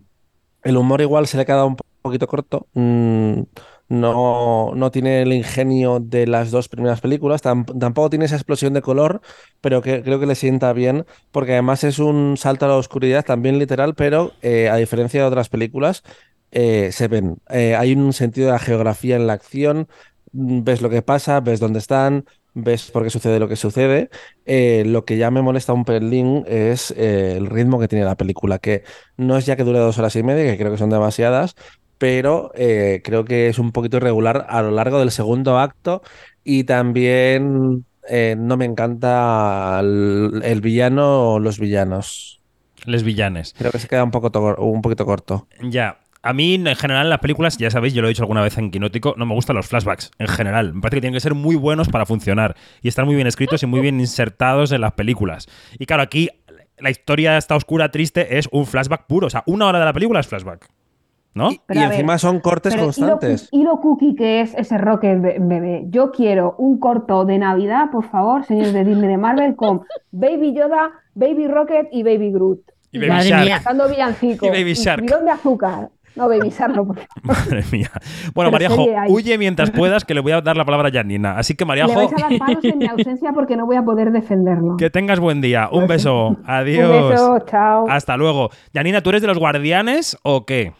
el humor igual se le ha quedado un po- poquito corto. Mm, no, no tiene el ingenio de las dos primeras películas. tam- tampoco tiene esa explosión de color, pero que creo que le sienta bien, porque además es un salto a la oscuridad, también literal, pero eh, a diferencia de otras películas, eh, se ven. Eh, hay un sentido de la geografía en la acción. mm, Ves lo que pasa, ves dónde están. ves por qué sucede lo que sucede. Eh, lo que ya me molesta un pelín es eh, el ritmo que tiene la película, que no es ya que dure dos horas y media, que creo que son demasiadas, pero eh, creo que es un poquito irregular a lo largo del segundo acto y también eh, no me encanta el, el villano o los villanos. Les villanes. Creo que se queda un, poco un poquito corto. Ya. A mí, en general, en las películas, ya sabéis, yo lo he dicho alguna vez en Quinótico, no me gustan los flashbacks, en general. Me parece que tienen que ser muy buenos para funcionar y estar muy bien escritos y muy bien insertados en las películas. Y claro, aquí la historia está oscura, triste, es un flashback puro. O sea, una hora de la película es flashback. ¿No? Pero y ver, encima son cortes Pero, ¿y lo, constantes. y lo cookie que es ese Rocket be- bebé? Yo quiero un corto de Navidad, por favor, señores de Disney de Marvel, con Baby Yoda, Baby Rocket y Baby Groot. Y Baby Madre Shark. mía. Cantando villancicos. Y Baby Shark. bidón de azúcar. No, Baby Shark, no, por favor. Madre mía. Bueno, Mariajo, huye mientras puedas, que le voy a dar la palabra a Janina. Así que, Le Mariajo, vais a dar palos en mi ausencia porque no voy a poder defenderlo. que tengas buen día. Un beso. Adiós. *laughs* Un beso, chao. Hasta luego. Janina, ¿tú eres de los guardianes o qué?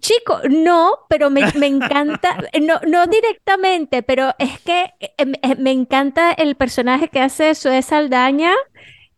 Chico, no, pero me, me encanta, *laughs* no, no directamente, pero es que eh, me- eh, encanta el personaje que hace Zoe Saldaña,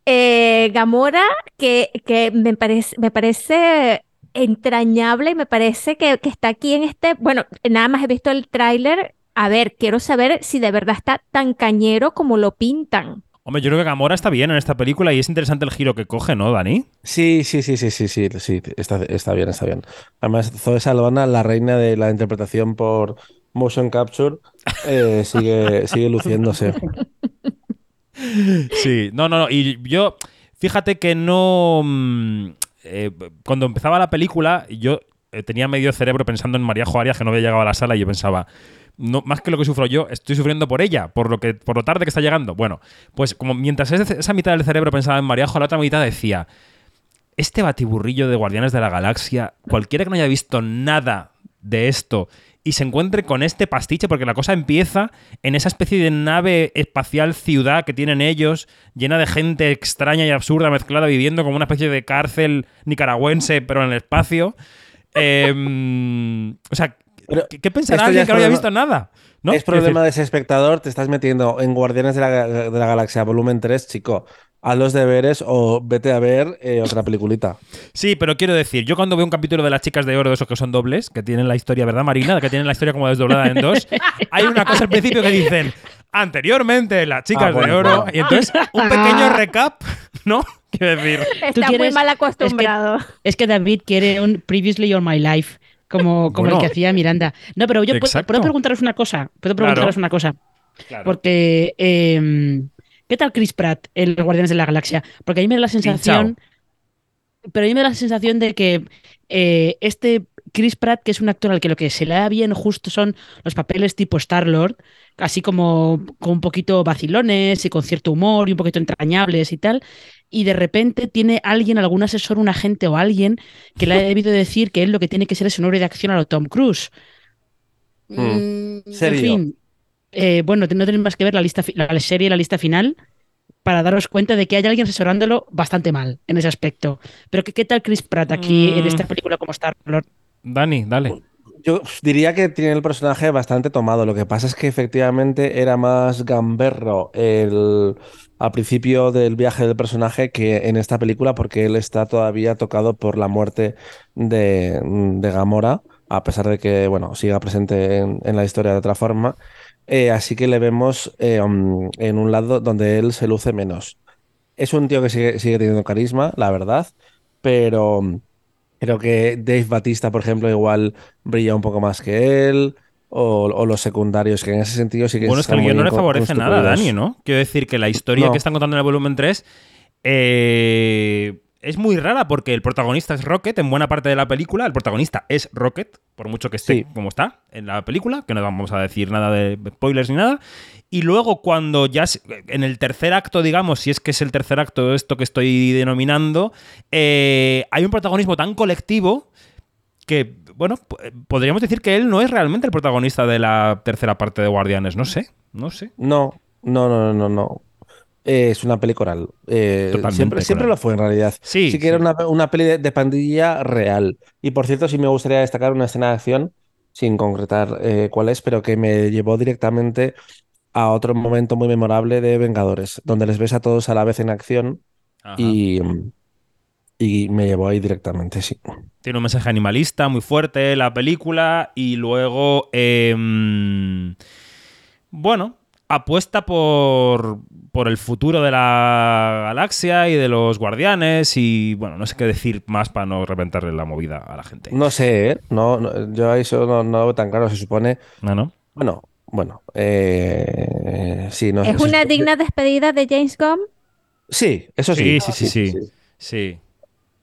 eh, Gamora, que, que me parece, me parece entrañable y me parece que, que está aquí en este, bueno, nada más he visto el tráiler, a ver, quiero saber si de verdad está tan cañero como lo pintan. Hombre, yo creo que Gamora está bien en esta película y es interesante el giro que coge, ¿no, Dani? Sí, sí, sí, sí, sí, sí, sí, está, está bien, está bien. Además, Zoe Saldana, la reina de la interpretación por motion capture, eh, *laughs* sigue, sigue luciéndose. Sí, no, no, no. Y yo, fíjate que no. mm, eh, cuando empezaba la película, yo eh, tenía medio cerebro pensando en María Arias que no había llegado a la sala y yo pensaba. No, más que lo que sufro yo, estoy sufriendo por ella, por lo que, por lo tarde que está llegando. Bueno, pues como mientras esa mitad del cerebro pensaba en María la otra mitad decía. Este batiburrillo de Guardianes de la Galaxia, cualquiera que no haya visto nada de esto y se encuentre con este pastiche, porque la cosa empieza en esa especie de nave espacial ciudad que tienen ellos, llena de gente extraña y absurda mezclada, viviendo como una especie de cárcel nicaragüense, pero en el espacio. *laughs* Em, o sea, Pero ¿qué, qué pensará alguien es que no haya problema- visto nada? ¿no? Es problema decir, de ese espectador, te estás metiendo en Guardianes de la, de la Galaxia volumen 3, chico. Haz los deberes o vete a ver eh, otra peliculita. *laughs* Sí, pero quiero decir, yo cuando veo un capítulo de las chicas de oro, de esos que son dobles, que tienen la historia, ¿verdad, Marina? Que tienen la historia como desdoblada en dos, hay una cosa al principio que dicen, anteriormente las chicas Ah, bueno, de oro, bueno. y entonces un *laughs* pequeño recap, ¿no? Quiero decir, Está muy quieres- mal es que- acostumbrado. Es que David quiere un Previously on My Life, como, como Bueno. el que hacía Miranda. No, pero yo puedo, puedo preguntaros una cosa. Puedo Claro. preguntaros una cosa. Claro. Porque, eh, ¿qué tal Chris Pratt en Los Guardianes de la Galaxia? Porque a mí me da la sensación. Pero a mí me da la sensación de que eh, este Chris Pratt, que es un actor al que lo que se le da bien justo son los papeles tipo Star-Lord, así como con un poquito vacilones y con cierto humor y un poquito entrañables y tal, y de repente tiene alguien, algún asesor, un agente o alguien que le ha debido decir que él lo que tiene que ser es un héroe de acción a lo Tom Cruise. Mm. Mm, en fin, eh, bueno, no tenéis más que ver la, lista, la serie, la lista final, para daros cuenta de que hay alguien asesorándolo bastante mal en ese aspecto. Pero ¿qué, qué tal Chris Pratt aquí en Mm. esta película como Star-Lord? Dani, dale. Yo diría que tiene el personaje bastante tomado. Lo que pasa es que efectivamente era más gamberro el, al principio del viaje del personaje que en esta película, porque él está todavía tocado por la muerte de, Gamora, a pesar de que, bueno, siga presente en, en la historia de otra forma. Eh, así que le vemos eh, um, en un lado donde él se luce menos. Es un tío que sigue, sigue teniendo carisma, la verdad, pero um, creo que Dave Batista, por ejemplo, igual brilla un poco más que él, o, o los secundarios, que en ese sentido sí que Bueno, es que muy guion no le favorece nada a. Dani, ¿no? Quiero decir que la historia No. que están contando en el volumen 3 eh, es muy rara porque el protagonista es Rocket en buena parte de la película. El protagonista es Rocket, por mucho que esté Sí. como está en la película, que no vamos a decir nada de spoilers ni nada. Y luego cuando ya se- en el tercer acto, digamos, si es que es el tercer acto esto que estoy denominando, eh, hay un protagonismo tan colectivo que, bueno, p- podríamos decir que él no es realmente el protagonista de la tercera parte de Guardianes. No sé, no sé. No, no, no, no, no. Eh, es una peli coral. Eh, siempre, siempre lo fue en realidad. Sí, que era sí. una, una peli de, de pandilla real. Y por cierto, sí me gustaría destacar una escena de acción, sin concretar eh, cuál es, pero que me llevó directamente a otro momento muy memorable de Vengadores, donde les ves a todos a la vez en acción Ajá. y, y me llevó ahí directamente, sí. Tiene un mensaje animalista muy fuerte la película y luego, em, bueno, apuesta por, por el futuro de la galaxia y de los guardianes y, bueno, no sé qué decir más para no reventarle la movida a la gente. No sé, ¿eh? No, no, yo eso no, no lo veo tan claro, se supone. ¿No, no? Bueno, bueno, eh, sí, no ¿Es una digna despedida de James Gunn? Sí, eso sí. Sí, sí, sí, sí. Sí.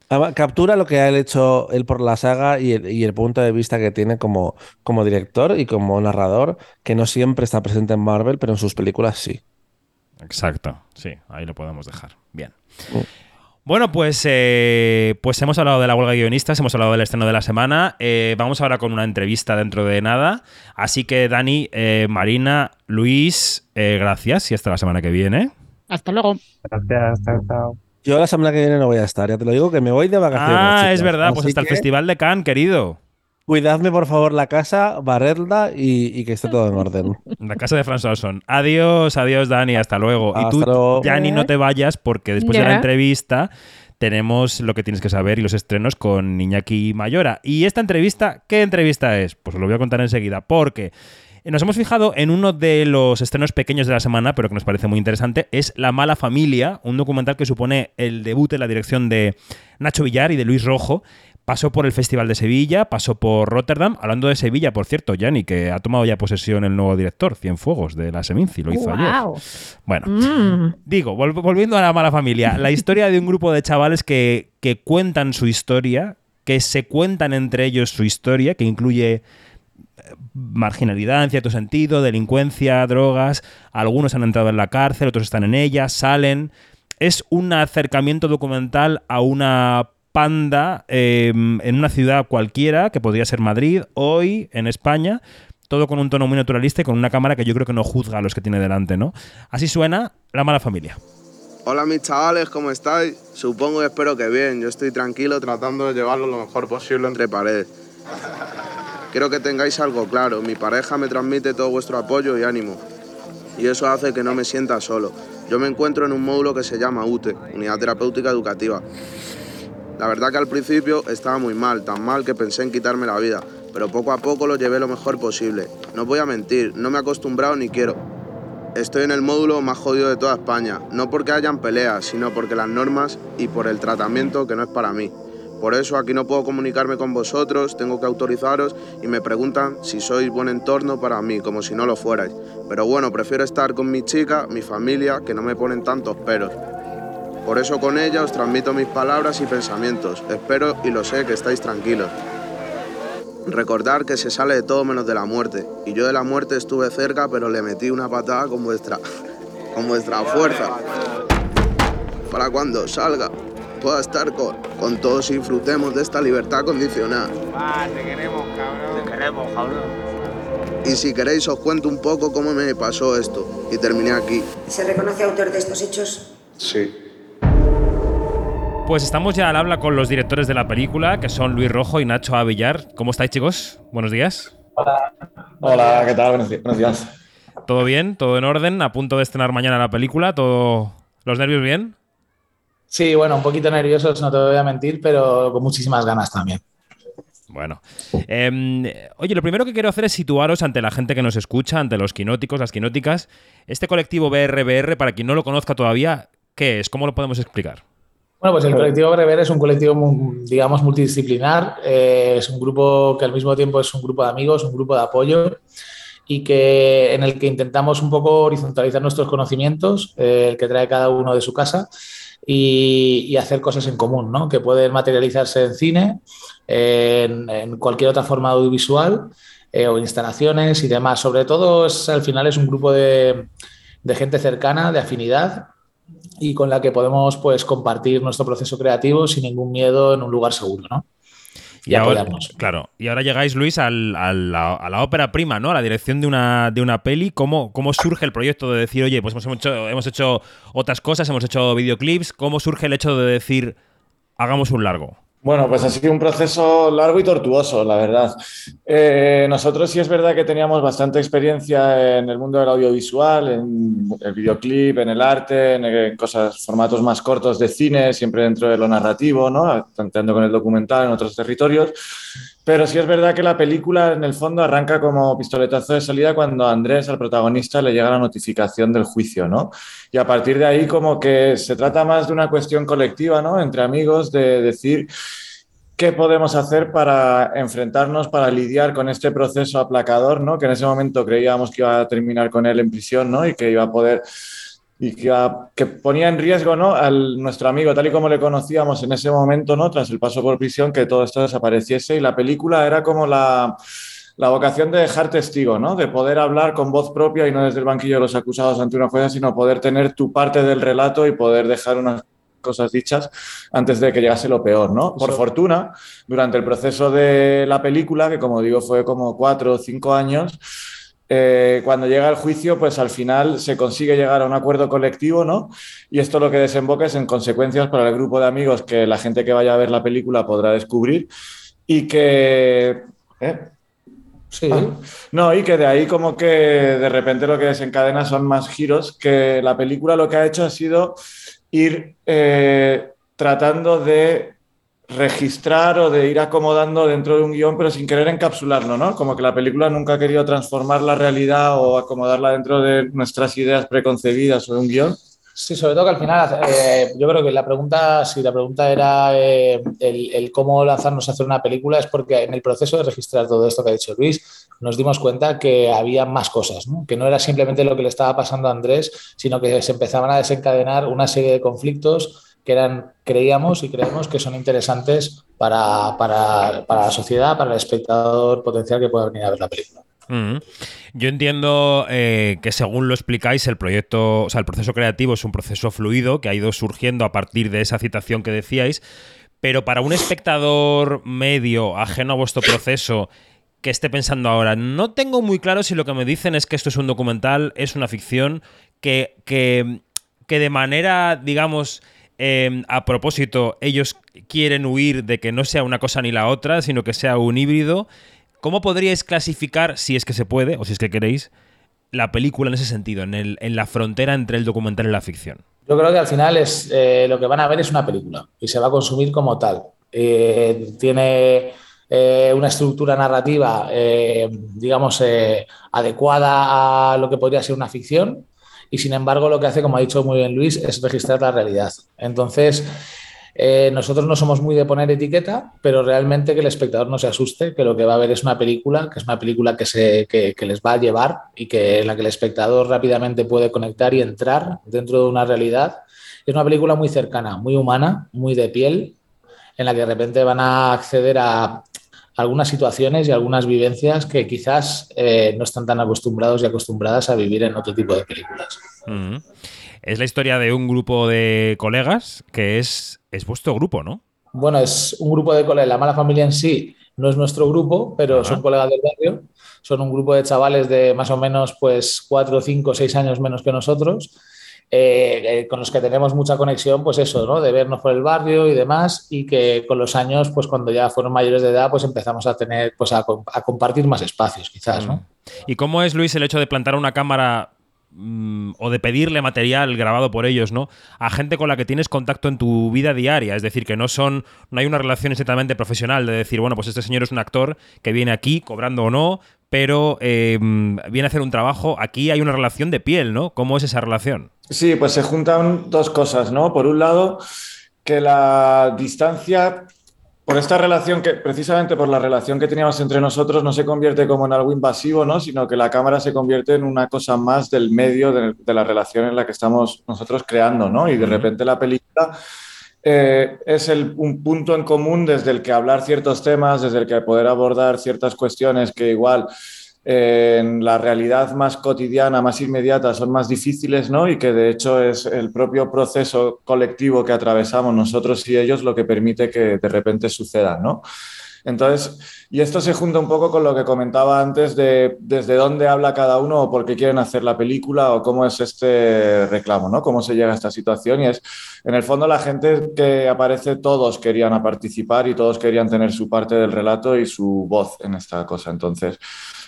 Además, Captura lo que ha hecho él por la saga y el, y el punto de vista que tiene como, como director y como narrador, que no siempre está presente en Marvel, pero en sus películas sí. Exacto, sí, ahí lo podemos dejar. Bien. Mm. Bueno, pues, eh, pues hemos hablado de la huelga de guionistas, hemos hablado del estreno de la semana. eh, vamos ahora con una entrevista dentro de nada. Así que, Dani, eh, Marina, Luis, eh, gracias y hasta la semana que viene. Hasta luego. Gracias, chao, chao. Yo la semana que viene no voy a estar, ya te lo digo, que me voy de vacaciones. Ah, es verdad, pues hasta el Festival de Cannes, querido. Cuidadme, por favor, la casa, barredla y, y que esté todo en orden. La casa de François Son. Adiós, adiós, Dani, hasta luego. y tú, luego. Dani, no te vayas porque después de la entrevista tenemos lo que tienes que saber y los estrenos con Iñaki Mayora. Y esta entrevista, ¿qué entrevista es? Pues os lo voy a contar enseguida, porque nos hemos fijado en uno de los estrenos pequeños de la semana, pero que nos parece muy interesante, es La mala familia, un documental que supone el debut en la dirección de Nacho Villar y de Luis Rojo. Pasó por el Festival de Sevilla, pasó por Rotterdam. Hablando de Sevilla, por cierto, Yanni, que ha tomado ya posesión el nuevo director, Cienfuegos, de la Seminci, lo hizo ayer. Guau. Bueno, Mm. Digo, vol- volviendo a la mala familia, la historia de un grupo de chavales que, que cuentan su historia, que se cuentan entre ellos su historia, que incluye eh, marginalidad en cierto sentido, delincuencia, drogas, algunos han entrado en la cárcel, otros están en ella, salen. Es un acercamiento documental a una panda eh, en una ciudad cualquiera, que podría ser Madrid, hoy en España, todo con un tono muy naturalista y con una cámara que yo creo que no juzga a los que tiene delante, ¿no? Así suena La mala familia. Hola mis chavales, ¿cómo estáis? Supongo y espero que bien. Yo estoy tranquilo tratando de llevarlo lo mejor posible entre paredes. Quiero que tengáis algo claro. Mi pareja me transmite todo vuestro apoyo y ánimo. Y eso hace que no me sienta solo. Yo me encuentro en un módulo que se llama UTE, Unidad Terapéutica Educativa. La verdad que al principio estaba muy mal, tan mal que pensé en quitarme la vida, pero poco a poco lo llevé lo mejor posible. No voy a mentir, no me he acostumbrado ni quiero. Estoy en el módulo más jodido de toda España, no porque hayan peleas, sino porque las normas y por el tratamiento que no es para mí. Por eso aquí no puedo comunicarme con vosotros, tengo que autorizaros y me preguntan si sois buen entorno para mí, como si no lo fuerais. Pero bueno, prefiero estar con mi chica, mi familia, que no me ponen tantos peros. Por eso con ella os transmito mis palabras y pensamientos. Espero y lo sé que estáis tranquilos. Recordar que se sale de todo menos de la muerte. Y yo de la muerte estuve cerca, pero le metí una patada con vuestra, *laughs* con vuestra fuerza. Para cuando salga, pueda estar con, con todos y disfrutemos de esta libertad condicional. te queremos, cabrón. Te queremos, cabrón. Y si queréis os cuento un poco cómo me pasó esto. Y terminé aquí. ¿Se reconoce autor de estos hechos? Sí. Pues estamos ya al habla con los directores de la película, que son Luis Rojo y Nacho Avillar. ¿Cómo estáis, chicos? Buenos días. Hola, ¿qué tal? Buenos días. Buenos días. ¿Todo bien? ¿Todo en orden? ¿A punto de estrenar mañana la película? ¿Todo... ¿Los nervios bien? Sí, bueno, un poquito nerviosos, no te voy a mentir, pero con muchísimas ganas también. Bueno. Eh, oye, lo primero que quiero hacer es situaros ante la gente que nos escucha, ante los quinóticos, las quinóticas. Este colectivo BRBR, para quien no lo conozca todavía, ¿qué es? ¿Cómo lo podemos explicar? Bueno, pues el colectivo Rever es un colectivo, digamos, multidisciplinar. eh, es un grupo que al mismo tiempo es un grupo de amigos, un grupo de apoyo y que en el que intentamos un poco horizontalizar nuestros conocimientos, eh, el que trae cada uno de su casa y, y hacer cosas en común, ¿no? Que pueden materializarse en cine, en, en cualquier otra forma audiovisual eh, o instalaciones y demás. Sobre todo, es, al final es un grupo de, de gente cercana, de afinidad y con la que podemos pues compartir nuestro proceso creativo sin ningún miedo en un lugar seguro, ¿no? Y ahora, apoyarnos. claro, y ahora llegáis, Luis, al- al- la, a la ópera prima, ¿no? A la dirección de una, de una peli. ¿Cómo, ¿Cómo surge el proyecto de decir, oye, pues hemos hecho, hemos hecho otras cosas, hemos hecho videoclips? ¿Cómo surge el hecho de decir, hagamos un largo? Bueno, pues ha sido un proceso largo y tortuoso, la verdad. Eh, nosotros sí es verdad que teníamos bastante experiencia en el mundo del audiovisual, en el videoclip, en el arte, en, cosas, formatos más cortos de cine, siempre dentro de lo narrativo, ¿no? Tanteando con el documental en otros territorios. Pero sí es verdad que la película en el fondo arranca como pistoletazo de salida cuando a Andrés, al protagonista, le llega la notificación del juicio, ¿no? Y a partir de ahí como que se trata más de una cuestión colectiva, ¿no? Entre amigos, de decir qué podemos hacer para enfrentarnos, para lidiar con este proceso aplacador, ¿no? Que en ese momento creíamos que iba a terminar con él en prisión, ¿no? Y que iba a poder y que, que, ponía en riesgo ¿no? a nuestro amigo, tal y como le conocíamos en ese momento, ¿no? tras el paso por prisión, que todo esto desapareciese. Y la película era como la, la vocación de dejar testigo, ¿no? de poder hablar con voz propia y no desde el banquillo de los acusados ante una jueza, sino poder tener tu parte del relato y poder dejar unas cosas dichas antes de que llegase lo peor, ¿no? Por fortuna, durante el proceso de la película, que como digo fue como cuatro o cinco años, eh, cuando llega el juicio, pues al final se consigue llegar a un acuerdo colectivo, ¿no? Y esto lo que desemboca es en consecuencias para el grupo de amigos que la gente que vaya a ver la película podrá descubrir y que... ¿eh? Sí. Ah, no, y que de ahí como que de repente lo que desencadena son más giros, que la película lo que ha hecho ha sido ir eh, tratando de registrar o de ir acomodando dentro de un guion, pero sin querer encapsularlo, ¿no? Como que la película nunca ha querido transformar la realidad o acomodarla dentro de nuestras ideas preconcebidas o de un guion. Sí, sobre todo que al final, eh, yo creo que la pregunta, si la pregunta era eh, el, el, cómo lanzarnos a hacer una película, es porque en el proceso de registrar todo esto que ha dicho Luis, nos dimos cuenta que había más cosas, ¿no? que no era simplemente lo que le estaba pasando a Andrés, sino que se empezaban a desencadenar una serie de conflictos que eran, creíamos y creemos que son interesantes para, para, para, la sociedad, para el espectador potencial que pueda venir a ver la película. Yo entiendo eh, que según lo explicáis, el proyecto, o sea, el proceso creativo es un proceso fluido que ha ido surgiendo a partir de esa citación que decíais, pero para un espectador medio, ajeno a vuestro proceso, que esté pensando ahora, no tengo muy claro si lo que me dicen es que esto es un documental, es una ficción, que, que, que de manera, digamos, eh, a propósito, ellos quieren huir de que no sea una cosa ni la otra, sino que sea un híbrido. ¿Cómo podríais clasificar, si es que se puede, o si es que queréis, la película en ese sentido, en la frontera entre el documental y la ficción? Yo creo que al final es eh, lo que van a ver es una película y se va a consumir como tal. Eh, tiene eh, una estructura narrativa, digamos, adecuada a lo que podría ser una ficción, y sin embargo lo que hace, como ha dicho muy bien Luis, es registrar la realidad. Entonces, eh, nosotros no somos muy de poner etiqueta, pero realmente que el espectador no se asuste, que lo que va a ver es una película, que es una película que, se, que, les va a llevar y que en la que el espectador rápidamente puede conectar y entrar dentro de una realidad. Es una película muy cercana, muy humana, muy de piel, en la que de repente van a acceder a algunas situaciones y algunas vivencias que quizás eh, no están tan acostumbrados y acostumbradas a vivir en otro tipo de películas. Es la historia de un grupo de colegas que es, es vuestro grupo, ¿no? Bueno, es un grupo de colegas. La mala familia en sí no es nuestro grupo, pero son colegas del barrio. Son un grupo de chavales de más o menos pues cuatro, cinco, seis años menos que nosotros. Eh, eh, con los que tenemos mucha conexión, pues eso, ¿no? De vernos por el barrio y demás, y que con los años, pues cuando ya fueron mayores de edad, pues empezamos a tener, pues a, compartir más espacios, quizás, ¿no? ¿Y cómo es, Luis, el hecho de plantar una cámara mmm, o de pedirle material grabado por ellos, ¿no? A gente con la que tienes contacto en tu vida diaria, es decir, que no son, no hay una relación exactamente profesional de decir, bueno, pues este señor es un actor que viene aquí, cobrando o no, pero eh, viene a hacer un trabajo. Aquí hay una relación de piel, ¿no? ¿Cómo es esa relación? Sí, pues se juntan dos cosas, ¿no? Por un lado, que la distancia, por esta relación que, precisamente por la relación que teníamos entre nosotros, no se convierte como en algo invasivo, ¿no? Sino que la cámara se convierte en una cosa más del medio de, de la relación en la que estamos nosotros creando, ¿no? Y de repente la película eh, es el, un punto en común desde el que hablar ciertos temas, desde el que poder abordar ciertas cuestiones que igual en la realidad más cotidiana, más inmediata, son más difíciles, ¿no? Y que de hecho es el propio proceso colectivo que atravesamos nosotros y ellos lo que permite que de repente sucedan, ¿no? Entonces, y esto se junta un poco con lo que comentaba antes de desde dónde habla cada uno o por qué quieren hacer la película o cómo es este reclamo, ¿no? Cómo se llega a esta situación y es, en el fondo, la gente que aparece, todos querían participar y todos querían tener su parte del relato y su voz en esta cosa. Entonces,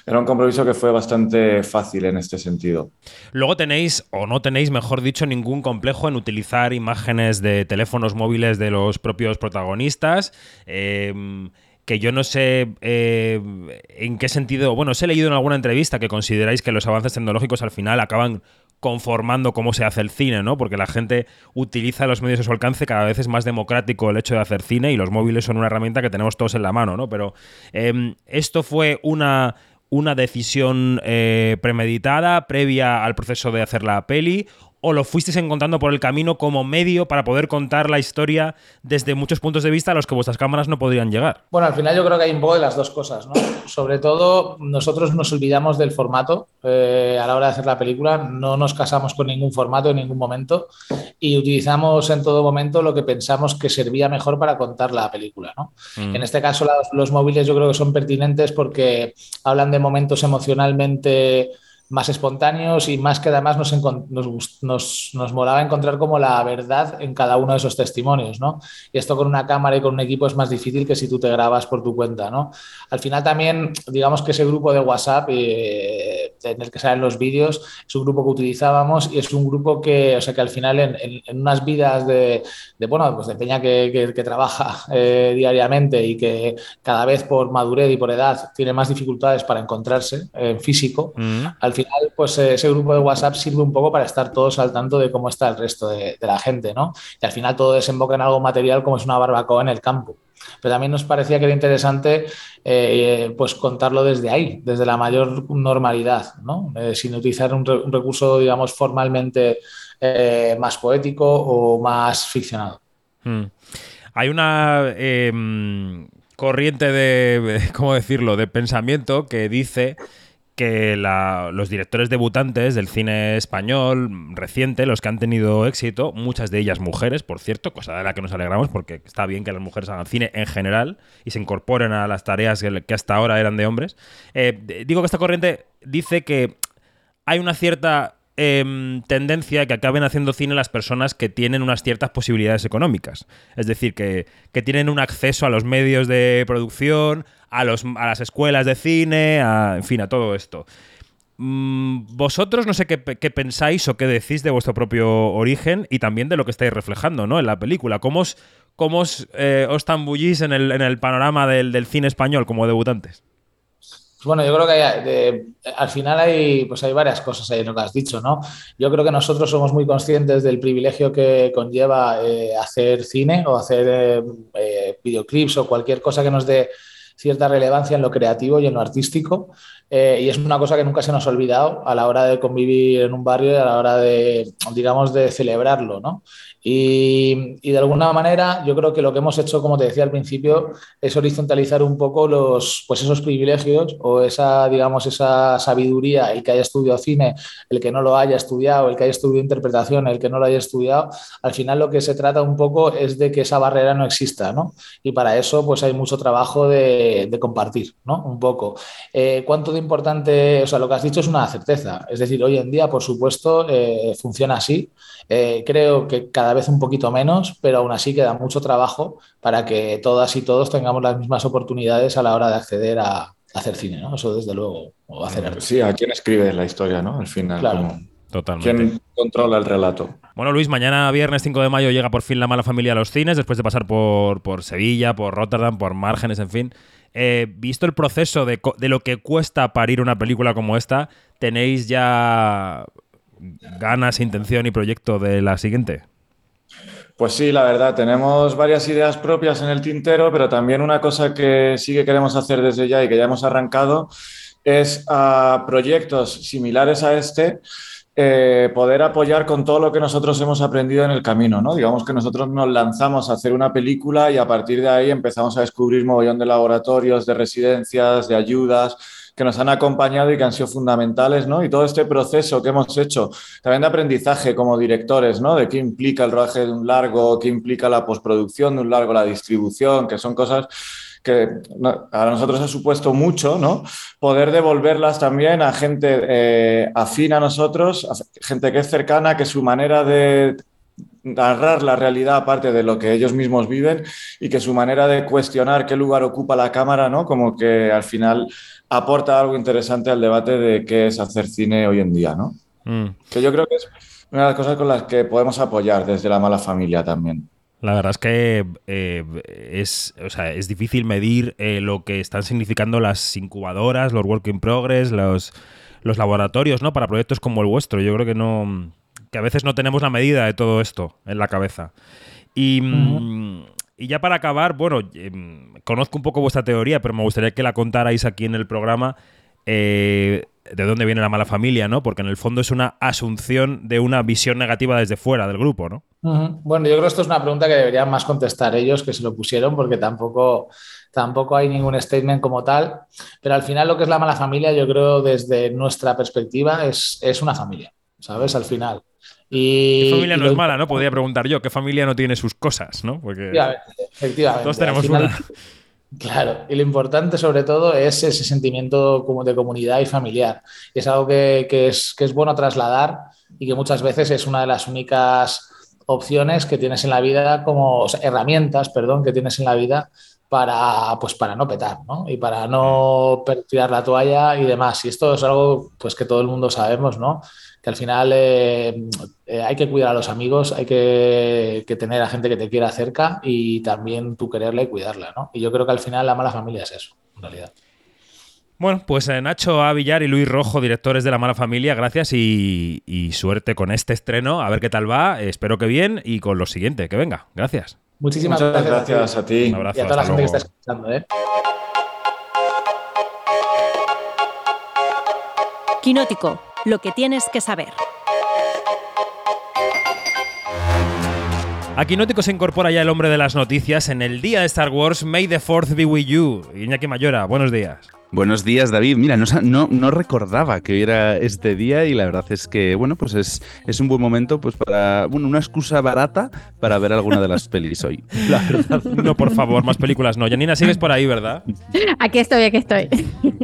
era un compromiso que fue bastante fácil en este sentido. Luego tenéis, o no tenéis, mejor dicho, ningún complejo en utilizar imágenes de teléfonos móviles de los propios protagonistas. Em, que yo no sé eh, en qué sentido, bueno, os he leído en alguna entrevista que consideráis que los avances tecnológicos al final acaban conformando cómo se hace el cine, ¿no? Porque la gente utiliza los medios a su alcance, cada vez es más democrático el hecho de hacer cine y los móviles son una herramienta que tenemos todos en la mano, ¿no? Pero em, esto fue una una decisión eh, premeditada previa al proceso de hacer la peli o lo fuisteis encontrando por el camino como medio para poder contar la historia desde muchos puntos de vista a los que vuestras cámaras no podrían llegar? Bueno, al final yo creo que hay un poco de las dos cosas, ¿no? Sobre todo, nosotros nos olvidamos del formato eh, a la hora de hacer la película, no nos casamos con ningún formato en ningún momento y utilizamos en todo momento lo que pensamos que servía mejor para contar la película, ¿no? Mm. En este caso, los, los móviles yo creo que son pertinentes porque hablan de momentos emocionalmente más espontáneos y más que además nos, nos, nos, nos molaba encontrar como la verdad en cada uno de esos testimonios, ¿no? Y esto con una cámara y con un equipo es más difícil que si tú te grabas por tu cuenta, ¿no? Al final también, digamos que ese grupo de WhatsApp eh, en el que salen los vídeos es un grupo que utilizábamos y es un grupo que, o sea, que al final en, en- en unas vidas de, de, bueno, pues de peña que, que- que trabaja eh, diariamente y que cada vez por madurez y por edad tiene más dificultades para encontrarse en físico, al final, pues eh, ese grupo de WhatsApp sirve un poco para estar todos al tanto de cómo está el resto de, la gente, ¿no? Y al final todo desemboca en algo material como es una barbacoa en el campo. Pero también nos parecía que era interesante eh, pues contarlo desde ahí, desde la mayor normalidad, ¿no? Eh, sin utilizar un, re- un recurso, digamos, formalmente más poético o más ficcionado. Mm. Hay una em, corriente de, *laughs* ¿cómo decirlo?, de pensamiento que dice que la- los directores debutantes del cine español reciente, los que han tenido éxito, muchas de ellas mujeres, por cierto, cosa de la que nos alegramos porque está bien que las mujeres hagan cine en general y se incorporen a las tareas que, hasta ahora eran de hombres. Eh, digo que esta corriente dice que hay una cierta em, tendencia que acaben haciendo cine las personas que tienen unas ciertas posibilidades económicas. Es decir, que, que tienen un acceso a los medios de producción, a, los, a las escuelas de cine, en fin, a todo esto. Mm, Vosotros no sé qué, pe- qué pensáis o qué decís de vuestro propio origen y también de lo que estáis reflejando ¿no? en la película. ¿Cómo os, cómo os, eh, tambullís en el, en el panorama del, del cine español como debutantes? Bueno, yo creo que hay- al final hay, pues hay varias cosas ahí lo que has dicho, ¿no? Yo creo que nosotros somos muy conscientes del privilegio que conlleva eh, hacer cine o hacer eh, videoclips o cualquier cosa que nos dé cierta relevancia en lo creativo y en lo artístico. Eh, y es una cosa que nunca se nos ha olvidado a la hora de convivir en un barrio y a la hora de, digamos, de celebrarlo, ¿no? Y, de alguna manera yo creo que lo que hemos hecho, como te decía al principio, es horizontalizar un poco los, pues esos privilegios o esa, digamos, esa sabiduría, el que haya estudiado cine, el que no lo haya estudiado, el que haya estudiado interpretación, el que no lo haya estudiado, al final lo que se trata un poco es de que esa barrera no exista, ¿no? Y para eso pues hay mucho trabajo de, de compartir, ¿no? Un poco. Eh, ¿Cuánto de importante, o sea, lo que has dicho es una certeza, es decir, hoy en día, por supuesto, eh, funciona así. Eh, creo que cada vez un poquito menos, pero aún así queda mucho trabajo para que todas y todos tengamos las mismas oportunidades a la hora de acceder a, hacer cine, ¿no? Eso desde luego, o hacer arte. Sí, a quién escribe la historia, ¿no? Al final, Claro. como- Totalmente. ¿Quién controla el relato? Bueno, Luis, mañana viernes 5 de mayo llega por fin La Mala Familia a los cines, después de pasar por, por Sevilla, por Rotterdam, por Márgenes, en fin. Eh, visto el proceso de, co- de lo que cuesta parir una película como esta, ¿tenéis ya ganas, intención y proyecto de la siguiente? Pues sí, la verdad, tenemos varias ideas propias en el tintero, pero también una cosa que sí que queremos hacer desde ya y que ya hemos arrancado es a proyectos similares a este, eh, poder apoyar con todo lo que nosotros hemos aprendido en el camino, ¿no? Digamos que nosotros nos lanzamos a hacer una película y a partir de ahí empezamos a descubrir mogollón de laboratorios, de residencias, de ayudas que nos han acompañado y que han sido fundamentales, ¿no? Y todo este proceso que hemos hecho, también de aprendizaje como directores, ¿no? De qué implica el rodaje de un largo, qué implica la postproducción de un largo, la distribución, que son cosas que a nosotros ha supuesto mucho, ¿no? Poder devolverlas también a gente eh, afín a nosotros, gente que es cercana, que su manera de narrar la realidad aparte de lo que ellos mismos viven y que su manera de cuestionar qué lugar ocupa la cámara, ¿no? Como que al final aporta algo interesante al debate de qué es hacer cine hoy en día, ¿no? Mm. Que yo creo que es una de las cosas con las que podemos apoyar desde la mala familia también. La verdad es que eh, es, o sea, es difícil medir eh, lo que están significando las incubadoras, los work in progress, los, los laboratorios, ¿no? Para proyectos como el vuestro. Yo creo que no. que a veces no tenemos la medida de todo esto en la cabeza. Y, mm, y ya para acabar, bueno, em, conozco un poco vuestra teoría, pero me gustaría que la contarais aquí en el programa. eh, de dónde viene la mala familia, ¿no? Porque en el fondo es una asunción de una visión negativa desde fuera del grupo, ¿no? Bueno, yo creo que esto es una pregunta que deberían más contestar ellos que se lo pusieron porque tampoco, tampoco hay ningún statement como tal. Pero al final lo que es la mala familia, yo creo desde nuestra perspectiva es, es una familia, ¿sabes? Al final. Y, ¿Qué familia y no lo- es mala, no? Podría preguntar yo, ¿qué familia no tiene sus cosas, no? Porque Efectivamente, todos tenemos Al final- una. *laughs* Claro, y lo importante sobre todo es ese sentimiento como de comunidad y familiar. Es algo que, que es, que es bueno trasladar y que muchas veces es una de las únicas opciones que tienes en la vida, como o sea, herramientas, perdón, que tienes en la vida para, pues, para no petar, ¿no? Y para no tirar la toalla y demás. Y esto es algo pues, que todo el mundo sabemos, ¿no? Que al final eh, eh, hay que cuidar a los amigos, hay que, que tener a gente que te quiera cerca y también tú quererla y cuidarla, ¿no? Y yo creo que al final la mala familia es eso, en realidad. Bueno, pues eh, Nacho A. Villar y Luis Rojo, directores de La Mala Familia, gracias y, y suerte con este estreno. A ver qué tal va. Espero que bien y con lo siguiente, que venga. Gracias. Muchísimas Muchas gracias, gracias a ti. Un abrazo, y a toda la gente que está escuchando, ¿eh? Quinótico, lo que tienes que saber. A Quinótico se incorpora ya el hombre de las noticias en el día de Star Wars. May the Fourth be with you. Iñaki Mayora, buenos días. Buenos días, David. Mira, no, sa- no, no recordaba que hoy era este día y la verdad es que, bueno, pues es, es un buen momento pues para, bueno, una excusa barata para ver alguna de las pelis hoy. *laughs* La verdad. No, por favor, más películas no. Janina, sigues por ahí, ¿verdad? Aquí estoy, aquí estoy.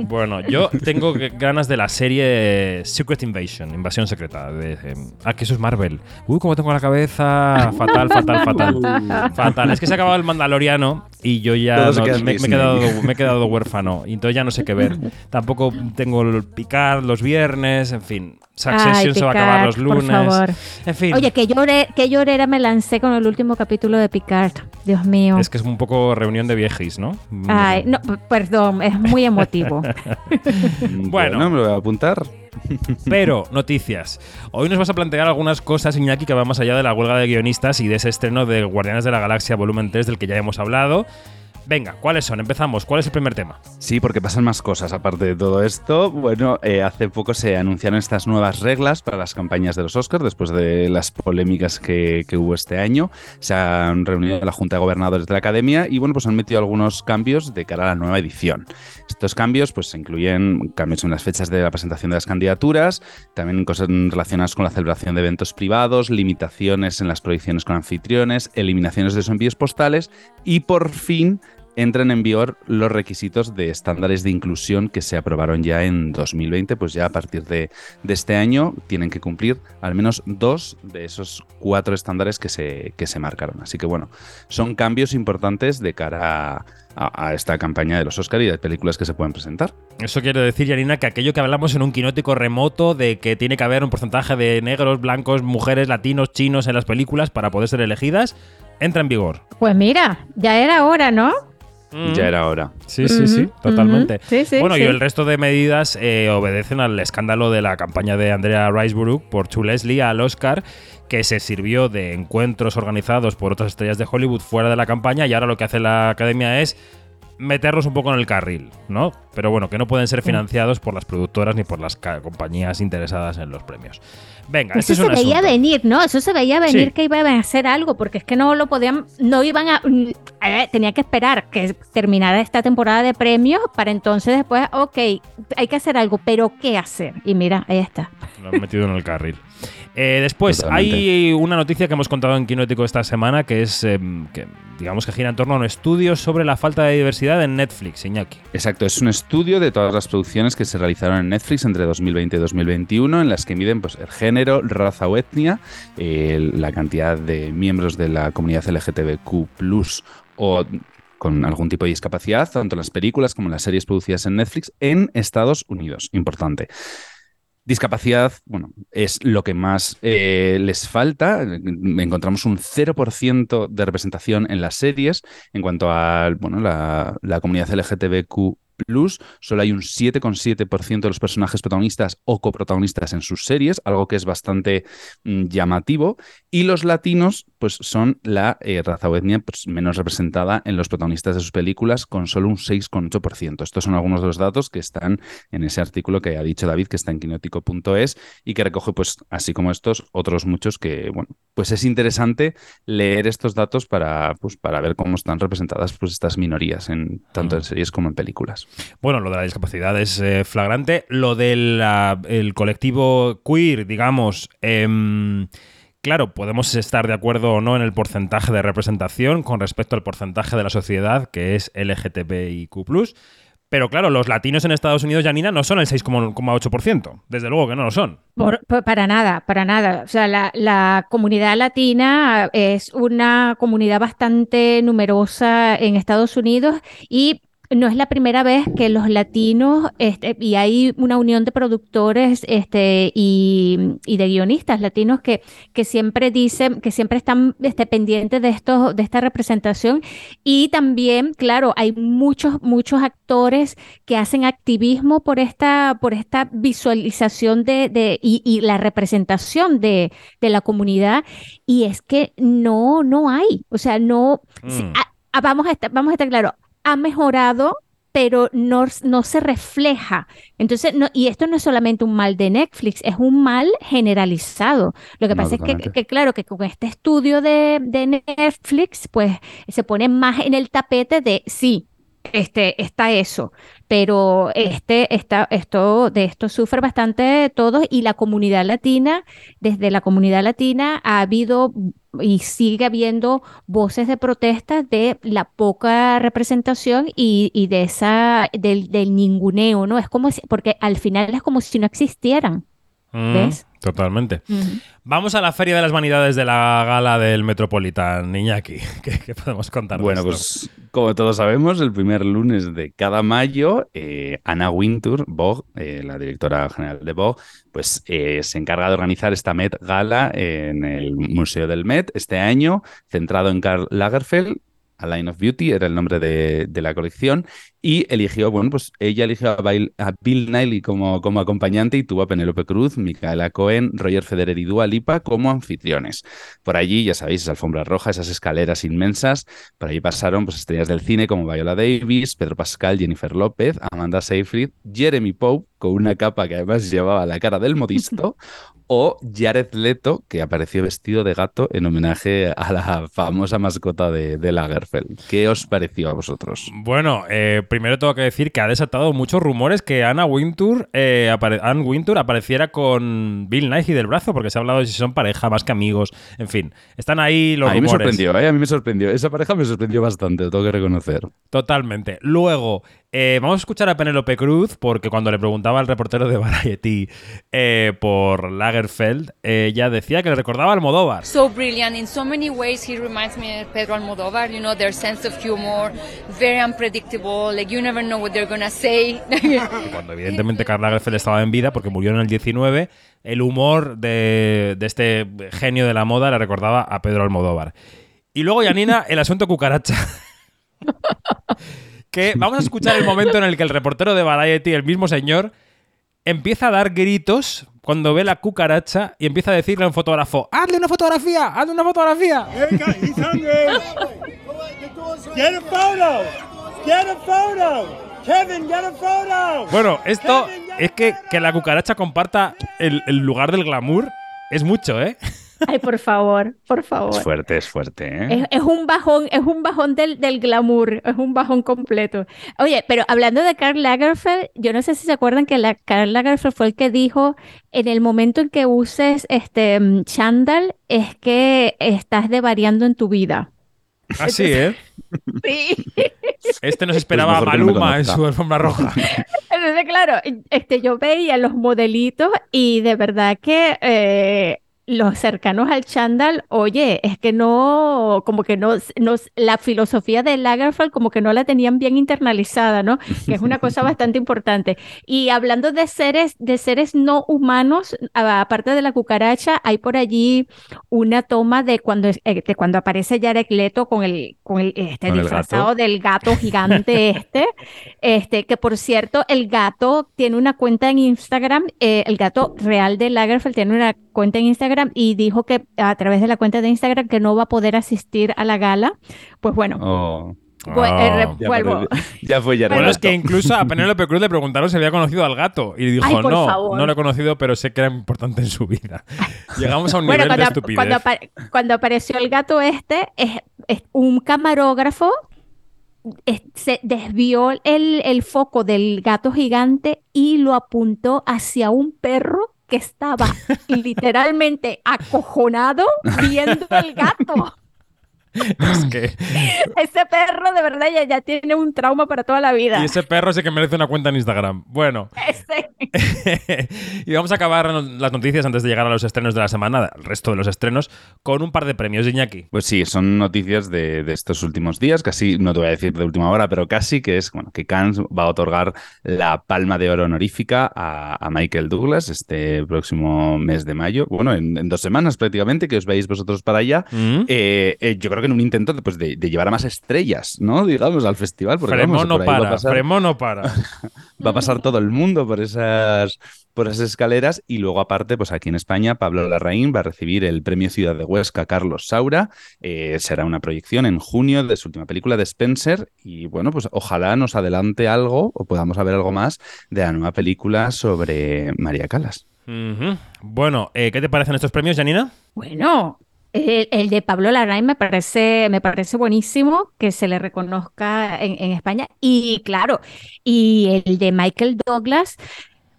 Bueno, yo tengo ganas de la serie Secret Invasion, Invasión Secreta. De, eh, ah, que eso es Marvel. Uy, cómo tengo la cabeza. Fatal, fatal, fatal. *laughs* Fatal. Es que se ha acabado el Mandaloriano y yo ya no- me, he quedado, me he quedado huérfano. Y entonces ya no sé qué ver. *laughs* Tampoco tengo el picar los viernes, en fin. Succession Ay, se va a acabar los por lunes. favor. En fin. Oye, que lloré, que llorera me lancé con el último capítulo de Picard. Dios mío. Es que es un poco reunión de viejis, ¿no? Ay, no, perdón, es muy emotivo. *laughs* Bueno. me lo voy a apuntar. Pero, *laughs* noticias. Hoy nos vas a plantear algunas cosas, Iñaki, que van más allá de la huelga de guionistas y de ese estreno de Guardianes de la Galaxia Volumen 3 del que ya hemos hablado. Venga, ¿cuáles son? Empezamos. ¿Cuál es el primer tema? Sí, porque pasan más cosas aparte de todo esto. Bueno, eh, hace poco se anunciaron estas nuevas reglas para las campañas de los Oscars después de las polémicas que, hubo este año. Se han reunido la Junta de Gobernadores de la Academia y bueno, pues han metido algunos cambios de cara a la nueva edición. Estos cambios pues incluyen cambios en las fechas de la presentación de las candidaturas, también cosas relacionadas con la celebración de eventos privados, limitaciones en las proyecciones con anfitriones, eliminaciones de esos envíos postales y por fin entran en vigor los requisitos de estándares de inclusión que se aprobaron ya en 2020, pues ya a partir de, de este año tienen que cumplir al menos dos de esos cuatro estándares que se, que se marcaron. Así que bueno, son cambios importantes de cara a, a- a esta campaña de los Oscar y de películas que se pueden presentar. Eso quiere decir, Yanina, que aquello que hablamos en un quinótico remoto de que tiene que haber un porcentaje de negros, blancos, mujeres, latinos, chinos en las películas para poder ser elegidas, entra en vigor. Pues mira, ya era hora, ¿no? Ya era hora. Sí, sí, sí, totalmente. Sí, sí, bueno, sí. y el resto de medidas eh, obedecen al escándalo de la campaña de Andrea Riseborough por Chu Leslie al Oscar, que se sirvió de encuentros organizados por otras estrellas de Hollywood fuera de la campaña y ahora lo que hace la academia es meterlos un poco en el carril, ¿no? Pero bueno, que no pueden ser financiados por las productoras ni por las compañías interesadas en los premios. Venga, este Eso es se un veía asunto. venir, ¿no? Eso se veía venir Sí. que iban a hacer algo, porque es que no lo podían, no iban a, eh, tenía que esperar que terminara esta temporada de premios para entonces después, ok, hay que hacer algo, pero ¿qué hacer? Y mira, ahí está. Lo han metido en el carril. Eh, después, Totalmente. hay una noticia que hemos contado en Quinótico esta semana que es eh, que, digamos que gira en torno a un estudio sobre la falta de diversidad en Netflix, Iñaki. Exacto, es un estudio de todas las producciones que se realizaron en Netflix entre 2020 y 2021, en las que miden pues, el género, raza o etnia, eh, la cantidad de miembros de la comunidad LGTBQ o con algún tipo de discapacidad, tanto en las películas como en las series producidas en Netflix en Estados Unidos. Importante. Discapacidad, bueno, es lo que más eh, les falta. Encontramos un 0% de representación en las series. En cuanto a bueno, la, comunidad LGTBQ, solo hay un 7,7% de los personajes protagonistas o coprotagonistas en sus series, algo que es bastante mm, llamativo. Y los latinos, pues son la eh, raza o etnia pues, menos representada en los protagonistas de sus películas, con solo un 6,8%. Estos son algunos de los datos que están en ese artículo que ha dicho David, que está en quinótico.es y que recoge, pues, así como estos, otros muchos que, bueno, pues es interesante leer estos datos para, pues, para ver cómo están representadas pues, estas minorías, en, tanto en series como en películas. Bueno, lo de la discapacidad es eh, flagrante. Lo del el colectivo queer, digamos. em, Claro, podemos estar de acuerdo o no en el porcentaje de representación con respecto al porcentaje de la sociedad que es LGTBIQ. Pero claro, los latinos en Estados Unidos, Janina, no son el 6,8%. Desde luego que no lo son. Por- para nada, para nada. O sea, la, la comunidad latina es una comunidad bastante numerosa en Estados Unidos y no es la primera vez que los latinos, este, y hay una unión de productores este, y, y de guionistas latinos que, que siempre dicen, que siempre están este, pendientes de, de esta representación. Y también, claro, hay muchos, muchos actores que hacen activismo por esta, por esta visualización de, de- y, y la representación de, de la comunidad. Y es que no, no hay. O sea, no. si- Mm. a- a- vamos a estar, vamos a estar claro, ha mejorado. Pero no, no se refleja. Entonces, no, y esto no es solamente un mal de Netflix, es un mal generalizado. Lo que No, pasa es que, que, claro, que con este estudio de, de Netflix, pues se pone más en el tapete de sí, este, está eso, pero este, está, esto, de esto sufre bastante todos y la comunidad latina, desde la comunidad latina ha habido y sigue habiendo voces de protesta de la poca representación y, y de esa, del, del ninguneo, ¿no? Es como si, porque al final es como si no existieran. Mm, ¿Ves? Totalmente. Vamos a la Feria de las Vanidades de la gala del Metropolitan, Iñaki. *laughs* ¿Qué, qué podemos contar de Bueno, esto? pues como todos sabemos, el primer lunes de cada mayo, eh, Anna Wintour, Vogue, eh, la directora general de Vogue, pues eh, se encarga de organizar esta Met Gala en el Museo del Met este año, centrado en Karl Lagerfeld. A Line of Beauty era el nombre de, la colección y eligió, bueno, pues ella eligió a Bill, a Bill como, como acompañante y tuvo a Penélope Cruz, Micaela Cohen, Roger Federer y Dua Lipa como anfitriones. Por allí, ya sabéis, esa alfombra roja, esas escaleras inmensas, por allí pasaron pues, estrellas del cine como Viola Davis, Pedro Pascal, Jennifer López, Amanda Seyfried, Jeremy Pope, con una capa que además llevaba la cara del modisto, *laughs* o Jared Leto, que apareció vestido de gato en homenaje a la famosa mascota de, de Lagerfeld. ¿Qué os pareció a vosotros? Bueno, eh, primero tengo que decir que ha desatado muchos rumores que Anna Wintour, eh, Anne Wintour apareciera con Bill Nighy del brazo, porque se ha hablado de si son pareja, más que amigos. En fin, están ahí los a mí me rumores. sorprendió, ¿eh? A mí me sorprendió. Esa pareja me sorprendió bastante, lo tengo que reconocer. Totalmente. Luego, eh, vamos a escuchar a Penélope Cruz, porque cuando le preguntaba al reportero de Variety eh, por Lagerfeld, ella decía que le recordaba a Almodóvar. so brilliant in so many ways he reminds me of pedro almodovar you know their sense of humor very unpredictable like you never know what they're gonna say *laughs* Cuando evidentemente Karl Lagerfeld estaba en vida, porque murió en el 19, el humor de, de este genio de la moda le recordaba a Pedro Almodóvar. Y luego, Yanina, el asunto cucaracha. *laughs* que vamos a escuchar el momento en el que el reportero de Variety, el mismo señor, empieza a dar gritos cuando ve la cucaracha y empieza a decirle a un fotógrafo, ¡hazle una fotografía! ¡hazle una fotografía! Get a photo. Get a photo. Kevin, get a photo. Bueno, esto es que, que la cucaracha comparta el, el lugar del glamour es mucho, ¿eh? Ay, por favor, por favor. Es fuerte, es fuerte, ¿eh? Es, es un bajón, es un bajón del, del glamour, es un bajón completo. Oye, pero hablando de Karl Lagerfeld, yo no sé si se acuerdan que la, Karl Lagerfeld fue el que dijo, en el momento en que uses este mm, chándal, es que estás devariando en tu vida. Así, ¿eh? *laughs* Sí. Este nos esperaba Pues no me Maluma en su alfombra roja. Entonces, claro, este, yo veía los modelitos y de verdad que eh, los cercanos al chándal, oye, es que no, como que no, no, la filosofía de Lagerfeld como que no la tenían bien internalizada, ¿no? Que es una cosa *laughs* bastante importante. Y hablando de seres, de seres no humanos, aparte de la cucaracha, hay por allí una toma de cuando, eh, de cuando aparece Jared Leto con el, con el este, Con el disfrazado gato. del gato gigante *laughs* este, este, que por cierto, el gato tiene una cuenta en Instagram, eh, el gato real de Lagerfeld tiene una cuenta en Instagram y dijo que a través de la cuenta de Instagram que no va a poder asistir a la gala. Pues bueno, Oh. pues, eh, re- Ya vuelvo. fue ya Bueno, es que incluso a Penélope Cruz le preguntaron si había conocido al gato. Y dijo, Ay, no, favor. no lo he conocido, pero sé que era importante en su vida. *laughs* Llegamos a un Bueno, nivel de cuando, estupidez. cuando apa- cuando apareció el gato este, es, es un camarógrafo es- se desvió el, el foco del gato gigante y lo apuntó hacia un perro que estaba literalmente acojonado viendo al gato. *laughs* *laughs* Es que... Ese perro de verdad ya, ya tiene un trauma para toda la vida. Y ese perro sí que merece una cuenta en Instagram. Bueno, Ese- *laughs* y vamos a acabar las noticias antes de llegar a los estrenos de la semana, el resto de los estrenos, con un par de premios de Iñaki. Pues sí, son noticias de, de estos últimos días, casi, no te voy a decir de última hora, pero casi, que es bueno, que Cannes va a otorgar la palma de oro honorífica a, a Michael Douglas este próximo mes de mayo. Bueno, en, en dos semanas prácticamente, que os veis vosotros para allá. Mm. Eh, eh, yo creo que en un intento de, pues, de, de llevar a más estrellas, ¿no? Digamos, al festival. Porque, vamos, no por ahí va a para, pasar- no para. *laughs* va a pasar todo el mundo por esas, por esas escaleras y luego aparte, pues aquí en España, Pablo Larraín va a recibir el premio Ciudad de Huesca Carlos Saura. Eh, será una proyección en junio de su última película de Spencer y bueno, pues ojalá nos adelante algo o podamos saber algo más de la nueva película sobre María Calas. Bueno, eh, ¿qué te parecen estos premios, Janina? Bueno, el, de Pablo Larraín me parece, me parece buenísimo que se le reconozca en, en España. Y claro, y el de Michael Douglas,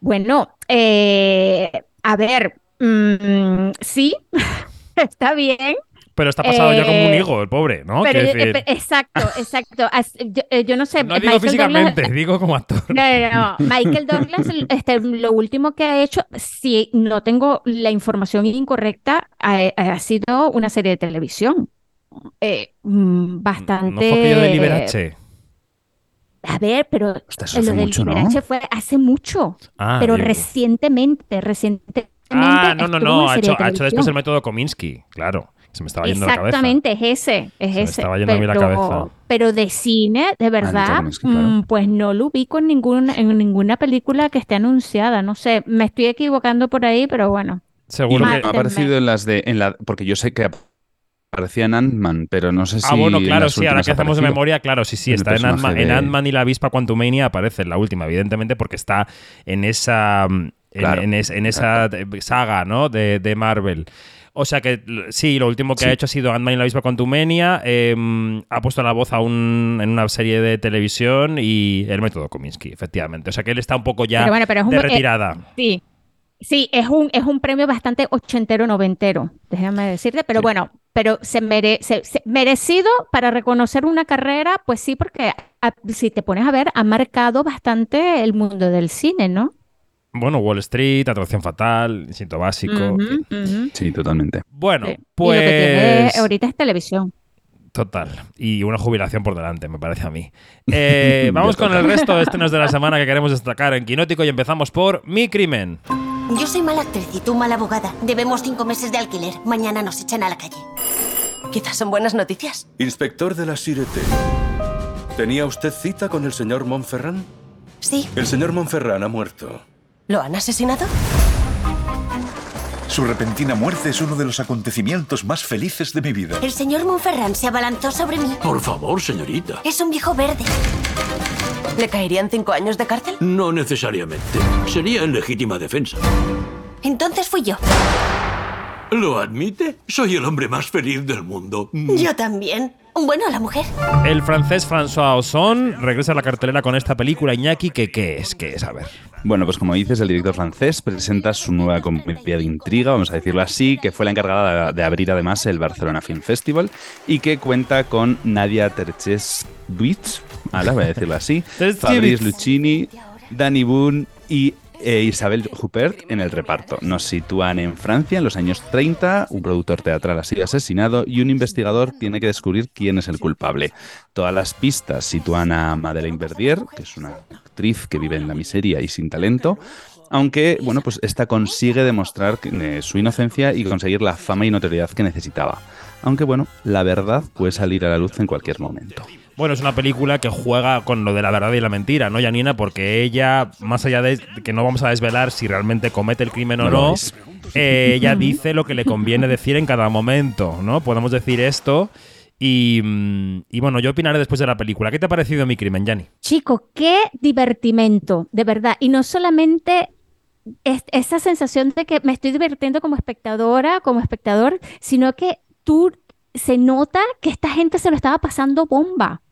bueno, eh, a ver, mm, sí, *laughs* está bien. Pero está pasado ya como un Eh, higo, el pobre, ¿no? Pero, eh, decir, exacto, exacto. As- Yo, eh, yo no sé, no digo Douglas- físicamente, digo como actor. no, no, no. Michael Douglas, este, lo último que ha hecho, si no tengo la información incorrecta, ha, ha sido una serie de televisión. Eh, mm, bastante. ¿No fue de Liberace? A ver, pero lo del mucho, ¿no? Liberace fue hace mucho, Ah, pero digo. recientemente, recientemente. Ah, no, no, no. Ha hecho, de ha hecho después el método Kominsky, claro. Se me estaba yendo la cabeza. Exactamente, es ese, es Se me ese. estaba yendo a mí la pero, cabeza. pero de cine, de verdad, Kominsky, claro. mm, pues no lo ubico en ninguna, en ninguna película que esté anunciada. No sé, me estoy equivocando por ahí, pero bueno. Seguro me que. ha aparecido en las de, en la, porque yo sé que aparecía en Ant-Man, pero no sé si. Ah, bueno, en claro, las sí, ahora que ha hacemos de memoria, claro, sí, sí, está en Ant-Man, en de- Ant-Man y la avispa Quantumania aparece en la última, evidentemente, porque está en esa, en, Claro, en es- en esa saga, ¿no? De, de Marvel. O sea que sí, lo último que Sí. ha hecho ha sido Ant-Man y la avispa Quantumania, eh, ha puesto la voz a un, en una serie de televisión y el método Kominsky, efectivamente. O sea que él está un poco ya Pero bueno, pero es un- de eh, retirada. Sí, sí, es un, es un premio bastante ochentero, noventero, déjame decirte, pero bueno, pero se, mere- se- se- merecido para reconocer una carrera, pues sí, porque a- si te pones a ver, ha marcado bastante el mundo del cine, ¿no? Bueno, Wall Street, Atracción Fatal, Instinto Básico. Sí, totalmente. Bueno, Sí. Y lo que tiene pues... ahorita es televisión. Total. Y una jubilación por delante, me parece a mí. *laughs* Eh, vamos con el resto de estrenos de la *laughs* semana que queremos destacar en Quinótico y empezamos por Mi Crimen. Yo soy mala actriz y tú mala abogada. Debemos cinco meses de alquiler. Mañana nos echan a la calle. Quizás son buenas noticias. Inspector de la Sirete. ¿Tenía usted cita con el señor Monferran? Sí. El señor Monferran ha muerto. ¿Lo han asesinado? Su repentina muerte es uno de los acontecimientos más felices de mi vida. El señor Monferran se abalanzó sobre mí. Por favor, señorita. Es un viejo verde. ¿Le caerían cinco años de cárcel? No necesariamente. Sería en legítima defensa. Entonces fui yo. ¿Lo admite? Soy el hombre más feliz del mundo. Yo también. Bueno, la mujer. El francés François Ozon regresa a la cartelera con esta película Iñaki, que ¿qué es? ¿Qué es? A ver. Bueno, pues como dices, el director francés presenta su nueva comedia de intriga, vamos a decirlo así, que fue la encargada de, de abrir además el Barcelona Film Festival y que cuenta con Nadia Terches-Duitz, ahora voy a decirlo así, *laughs* Fabrice Lucchini, Danny Boone y e Isabel Huppert en el reparto. Nos sitúan en Francia en los años 30, un productor teatral ha sido asesinado y un investigador tiene que descubrir quién es el culpable. Todas las pistas sitúan a Madeleine Verdier, que es una actriz que vive en la miseria y sin talento, aunque, bueno, pues esta consigue demostrar eh, su inocencia y conseguir la fama y notoriedad que necesitaba. Aunque, bueno, la verdad puede salir a la luz en cualquier momento. Bueno, es una película que juega con lo de la verdad y la mentira, ¿no, Janina? Porque ella, más allá de que no vamos a desvelar si realmente comete el crimen o No eh, ella dice lo que le conviene decir en cada momento, ¿no? Podemos decir esto. Y, mm, y bueno, yo opinaré después de la película. ¿Qué te ha parecido mi crimen, Jani? Chico, qué divertimento, de verdad. Y no solamente es- esa sensación de que me estoy divirtiendo como espectadora, como espectador, sino que tú se nota que esta gente se lo estaba pasando bomba.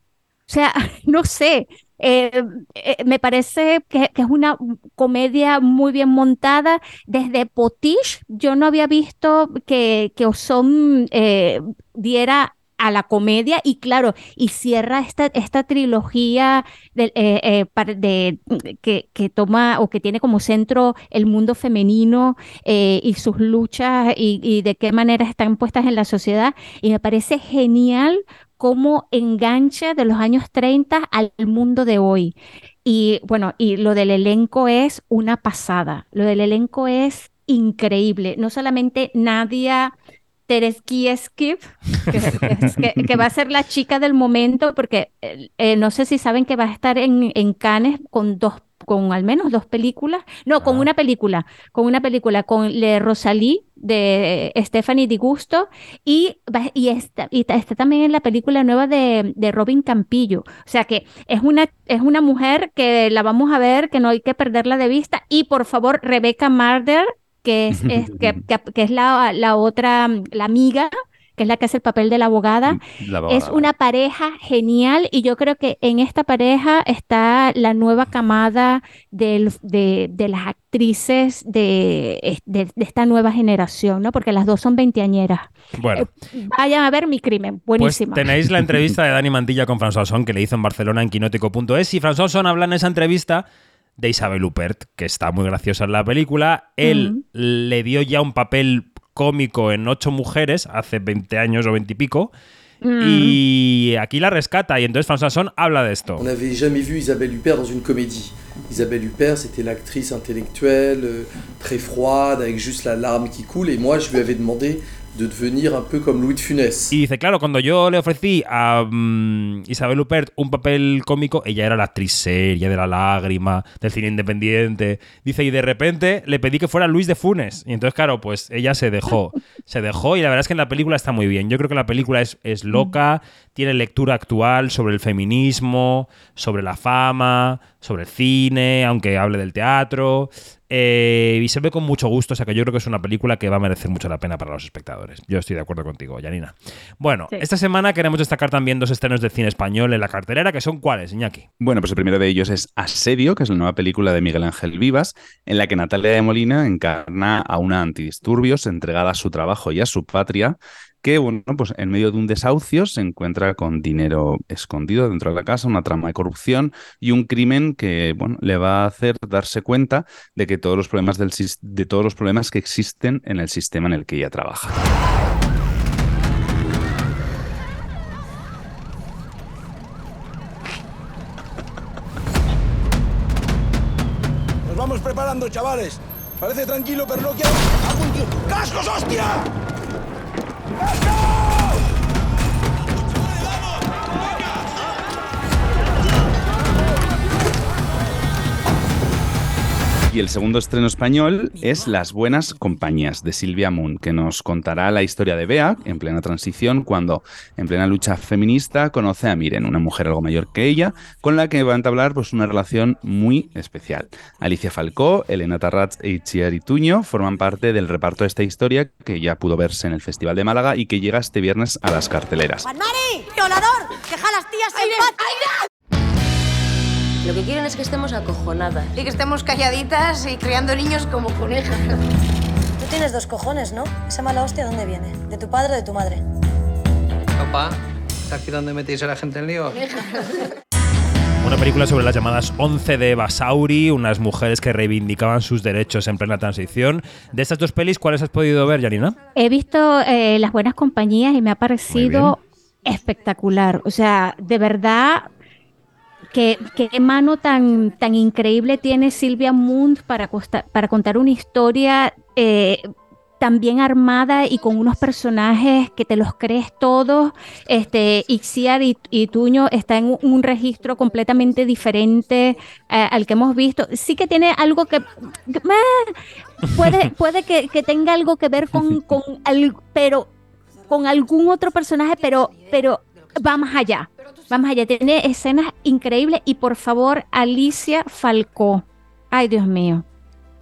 O sea, *laughs* no sé. eh, eh, me parece que, es una comedia muy bien montada. Desde Potiche, yo no había visto que, que Ozon eh, diera a la comedia y claro, y cierra esta, esta trilogía de, eh, eh, de- que, que toma o que tiene como centro el mundo femenino eh, y sus luchas y, y de qué manera están puestas en la sociedad. Y me parece genial cómo engancha de los años 30 al mundo de hoy. Y bueno, y lo del elenco es una pasada. Lo del elenco es increíble. No solamente Nadia Tereskieskiv, que, es- que- que va a ser la chica del momento, porque eh, eh, no sé si saben que va a estar en, en Cannes con dos, con al menos dos películas, no, con una película, con una película, con Le Rosalie de eh, Stephanie Di Gusto y, está, y está también en la película nueva de, de Robin Campillo. O sea que es una, es una mujer que la vamos a ver, que no hay que perderla de vista. Y por favor, Rebecca Marder, que es, *laughs* es- que, que- que es la, la otra, la amiga, que es la que hace el papel de la abogada. La Es abogada. una pareja genial y yo creo que en esta pareja está la nueva camada del- de, de las actrices de, de- de esta nueva generación, ¿no? Porque las dos son veinteañeras. Bueno. Vayan a ver mi crimen, Pues buenísima. tenéis la *laughs* entrevista de Dani Mantilla con François Son que le hizo en Barcelona en quinótico.es y François Son habla en esa entrevista de Isabel Huppert, que está muy graciosa en la película. Él le dio ya un papel cómico en Ocho Mujeres hace 20 años o 20 y pico. Mm. Y aquí la rescata y entonces François Son habla de esto. On n'avait jamais vu Isabelle Huppert dans une comédie. Isabelle Huppert, c'était l'actrice intellectuelle, euh, très froide, avec juste la larme qui coule. Et moi, je lui avais demandé de devenir un peu comme Louis de Funès. Y dice, claro, cuando yo le ofrecí a mm, Isabel Huppert un papel cómico, ella era la actriz seria de la lágrima, del cine independiente. Dice, y de repente le pedí que fuera Luis de Funes. Y entonces, claro, pues ella se dejó. Se dejó y la verdad es que en la película está muy bien. Yo creo que la película es, es loca, tiene lectura actual sobre el feminismo, sobre la fama, sobre el cine, aunque hable del teatro. Eh, y se ve con mucho gusto, o sea que yo creo que es una película que va a merecer mucho la pena para los espectadores. Yo estoy de acuerdo contigo, Janina. Bueno, Sí. esta semana queremos destacar también dos estrenos de cine español en la cartelera, que son cuáles, Iñaki. Bueno, pues el primero de ellos es Asedio, que es la nueva película de Miguel Ángel Vivas, en la que Natalia de Molina encarna a una antidisturbios entregada a su trabajo y a su patria, que, bueno, pues en medio de un desahucio se encuentra con dinero escondido dentro de la casa, una trama de corrupción y un crimen que, bueno, le va a hacer darse cuenta de que todos los problemas del de todos los problemas que existen en el sistema en el que ella trabaja. Nos vamos preparando, chavales. Parece tranquilo, pero no quiero. ¡Cascos, hostia! Y Y el segundo estreno español es Las Buenas Compañías de Silvia Moon, que nos contará la historia de Bea en plena transición cuando, en plena lucha feminista, conoce a Miren, una mujer algo mayor que ella, con la que va a entablar pues, una relación muy especial. Alicia Falcó, Elena Tarrats e Itziar Ituño forman parte del reparto de esta historia que ya pudo verse en el Festival de Málaga y que llega este viernes a las carteleras. ¡Deja a las tías en paz! Lo que quieren es que estemos acojonadas. Y que estemos calladitas y criando niños como conejas. Tú tienes dos cojones, ¿no? ¿Esa mala hostia dónde viene? ¿De tu padre o de tu madre? Papá, ¿es aquí donde metéis a la gente en lío? *laughs* Una película sobre las llamadas 11 de Basauri, unas mujeres que reivindicaban sus derechos en plena transición. De estas dos pelis, ¿cuáles has podido ver, Janina? He visto eh, Las Buenas Compañías y me ha parecido espectacular. O sea, de verdad, qué, qué mano tan, tan increíble tiene Silvia Moon para, costa- para contar una historia eh, tan bien armada y con unos personajes que te los crees todos. Este, Ixiar y, y Tuño está en un, registro completamente diferente eh, al que hemos visto. Sí que tiene algo que... puede, *laughs* puede que, que tenga algo que ver con, con al- pero con algún otro personaje, pero, pero va más allá. Va más allá. Tiene escenas increíbles y por favor, Alicia Falcó. Ay, Dios mío.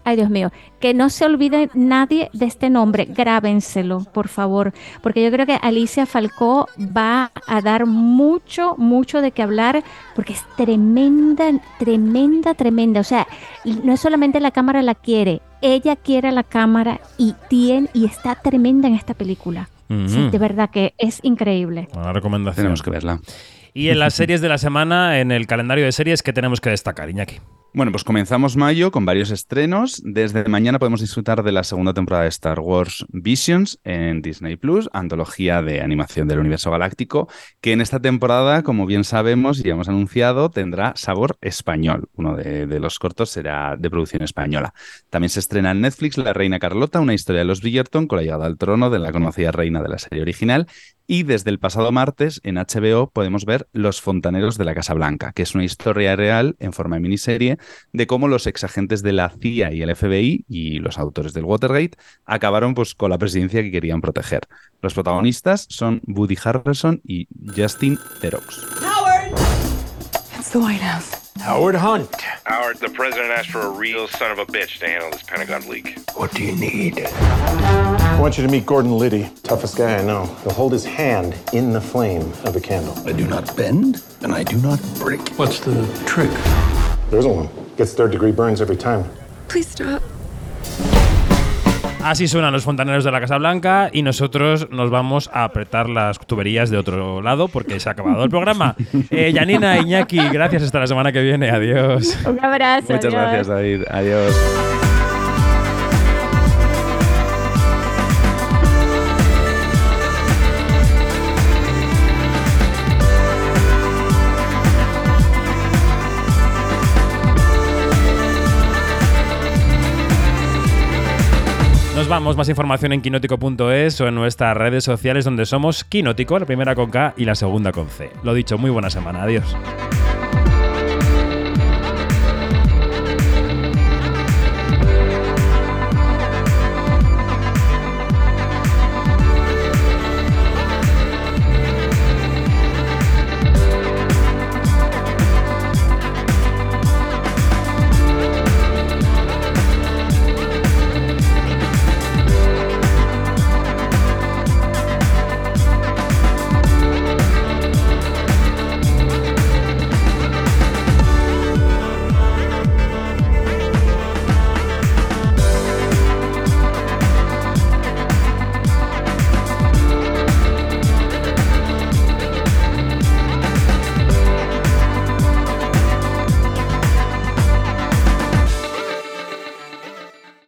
Ay, Dios mío. Que no se olvide nadie de este nombre. Grábenselo, por favor. Porque yo creo que Alicia Falcó va a dar mucho, mucho de qué hablar. Porque es tremenda, tremenda, tremenda. O sea, no es solamente la cámara la quiere. Ella quiere a la cámara y tiene, y está tremenda en esta película. Sí, de verdad que es increíble. Buena recomendación. Tenemos que verla. Y en las series de la semana, en el calendario de series, ¿qué tenemos que destacar, Iñaki? Bueno, pues comenzamos mayo con varios estrenos. Desde mañana podemos disfrutar de la segunda temporada de Star Wars Visions en Disney Plus, antología de animación del universo galáctico, que en esta temporada, como bien sabemos y hemos anunciado, tendrá sabor español. Uno de, de los cortos será de producción española. También se estrena en Netflix La Reina Carlota, una historia de los Bridgerton con la llegada al trono de la conocida reina de la serie original. Y desde el pasado martes en HBO podemos ver Los Fontaneros de la Casa Blanca, que es una historia real en forma de miniserie de cómo los exagentes de la CIA y el FBI y los autores del Watergate acabaron pues, con la presidencia que querían proteger. Los protagonistas son Woody Harrelson y Justin Theroux. Howard! It's the White House. Howard Hunt. Howard, the president asked for a real son of a bitch to handle this Pentagon leak. What do you need? I want you to meet Gordon Liddy, toughest guy I know. He'll hold his hand in the flame of a candle. I do not bend, and I do not break. What's the trick? There's a one. Gets third degree burns every time. Please stop. Así suenan los fontaneros de la Casa Blanca y nosotros nos vamos a apretar las tuberías de otro lado porque se ha acabado el programa. *laughs* Eh, Janina, Iñaki, gracias. Hasta la semana que viene. Adiós. Un abrazo. Muchas adiós. gracias, David. Adiós. Vamos. Más información en quinótico.es o en nuestras redes sociales donde somos Quinótico, la primera con K y la segunda con C. Lo dicho, muy buena semana. Adiós.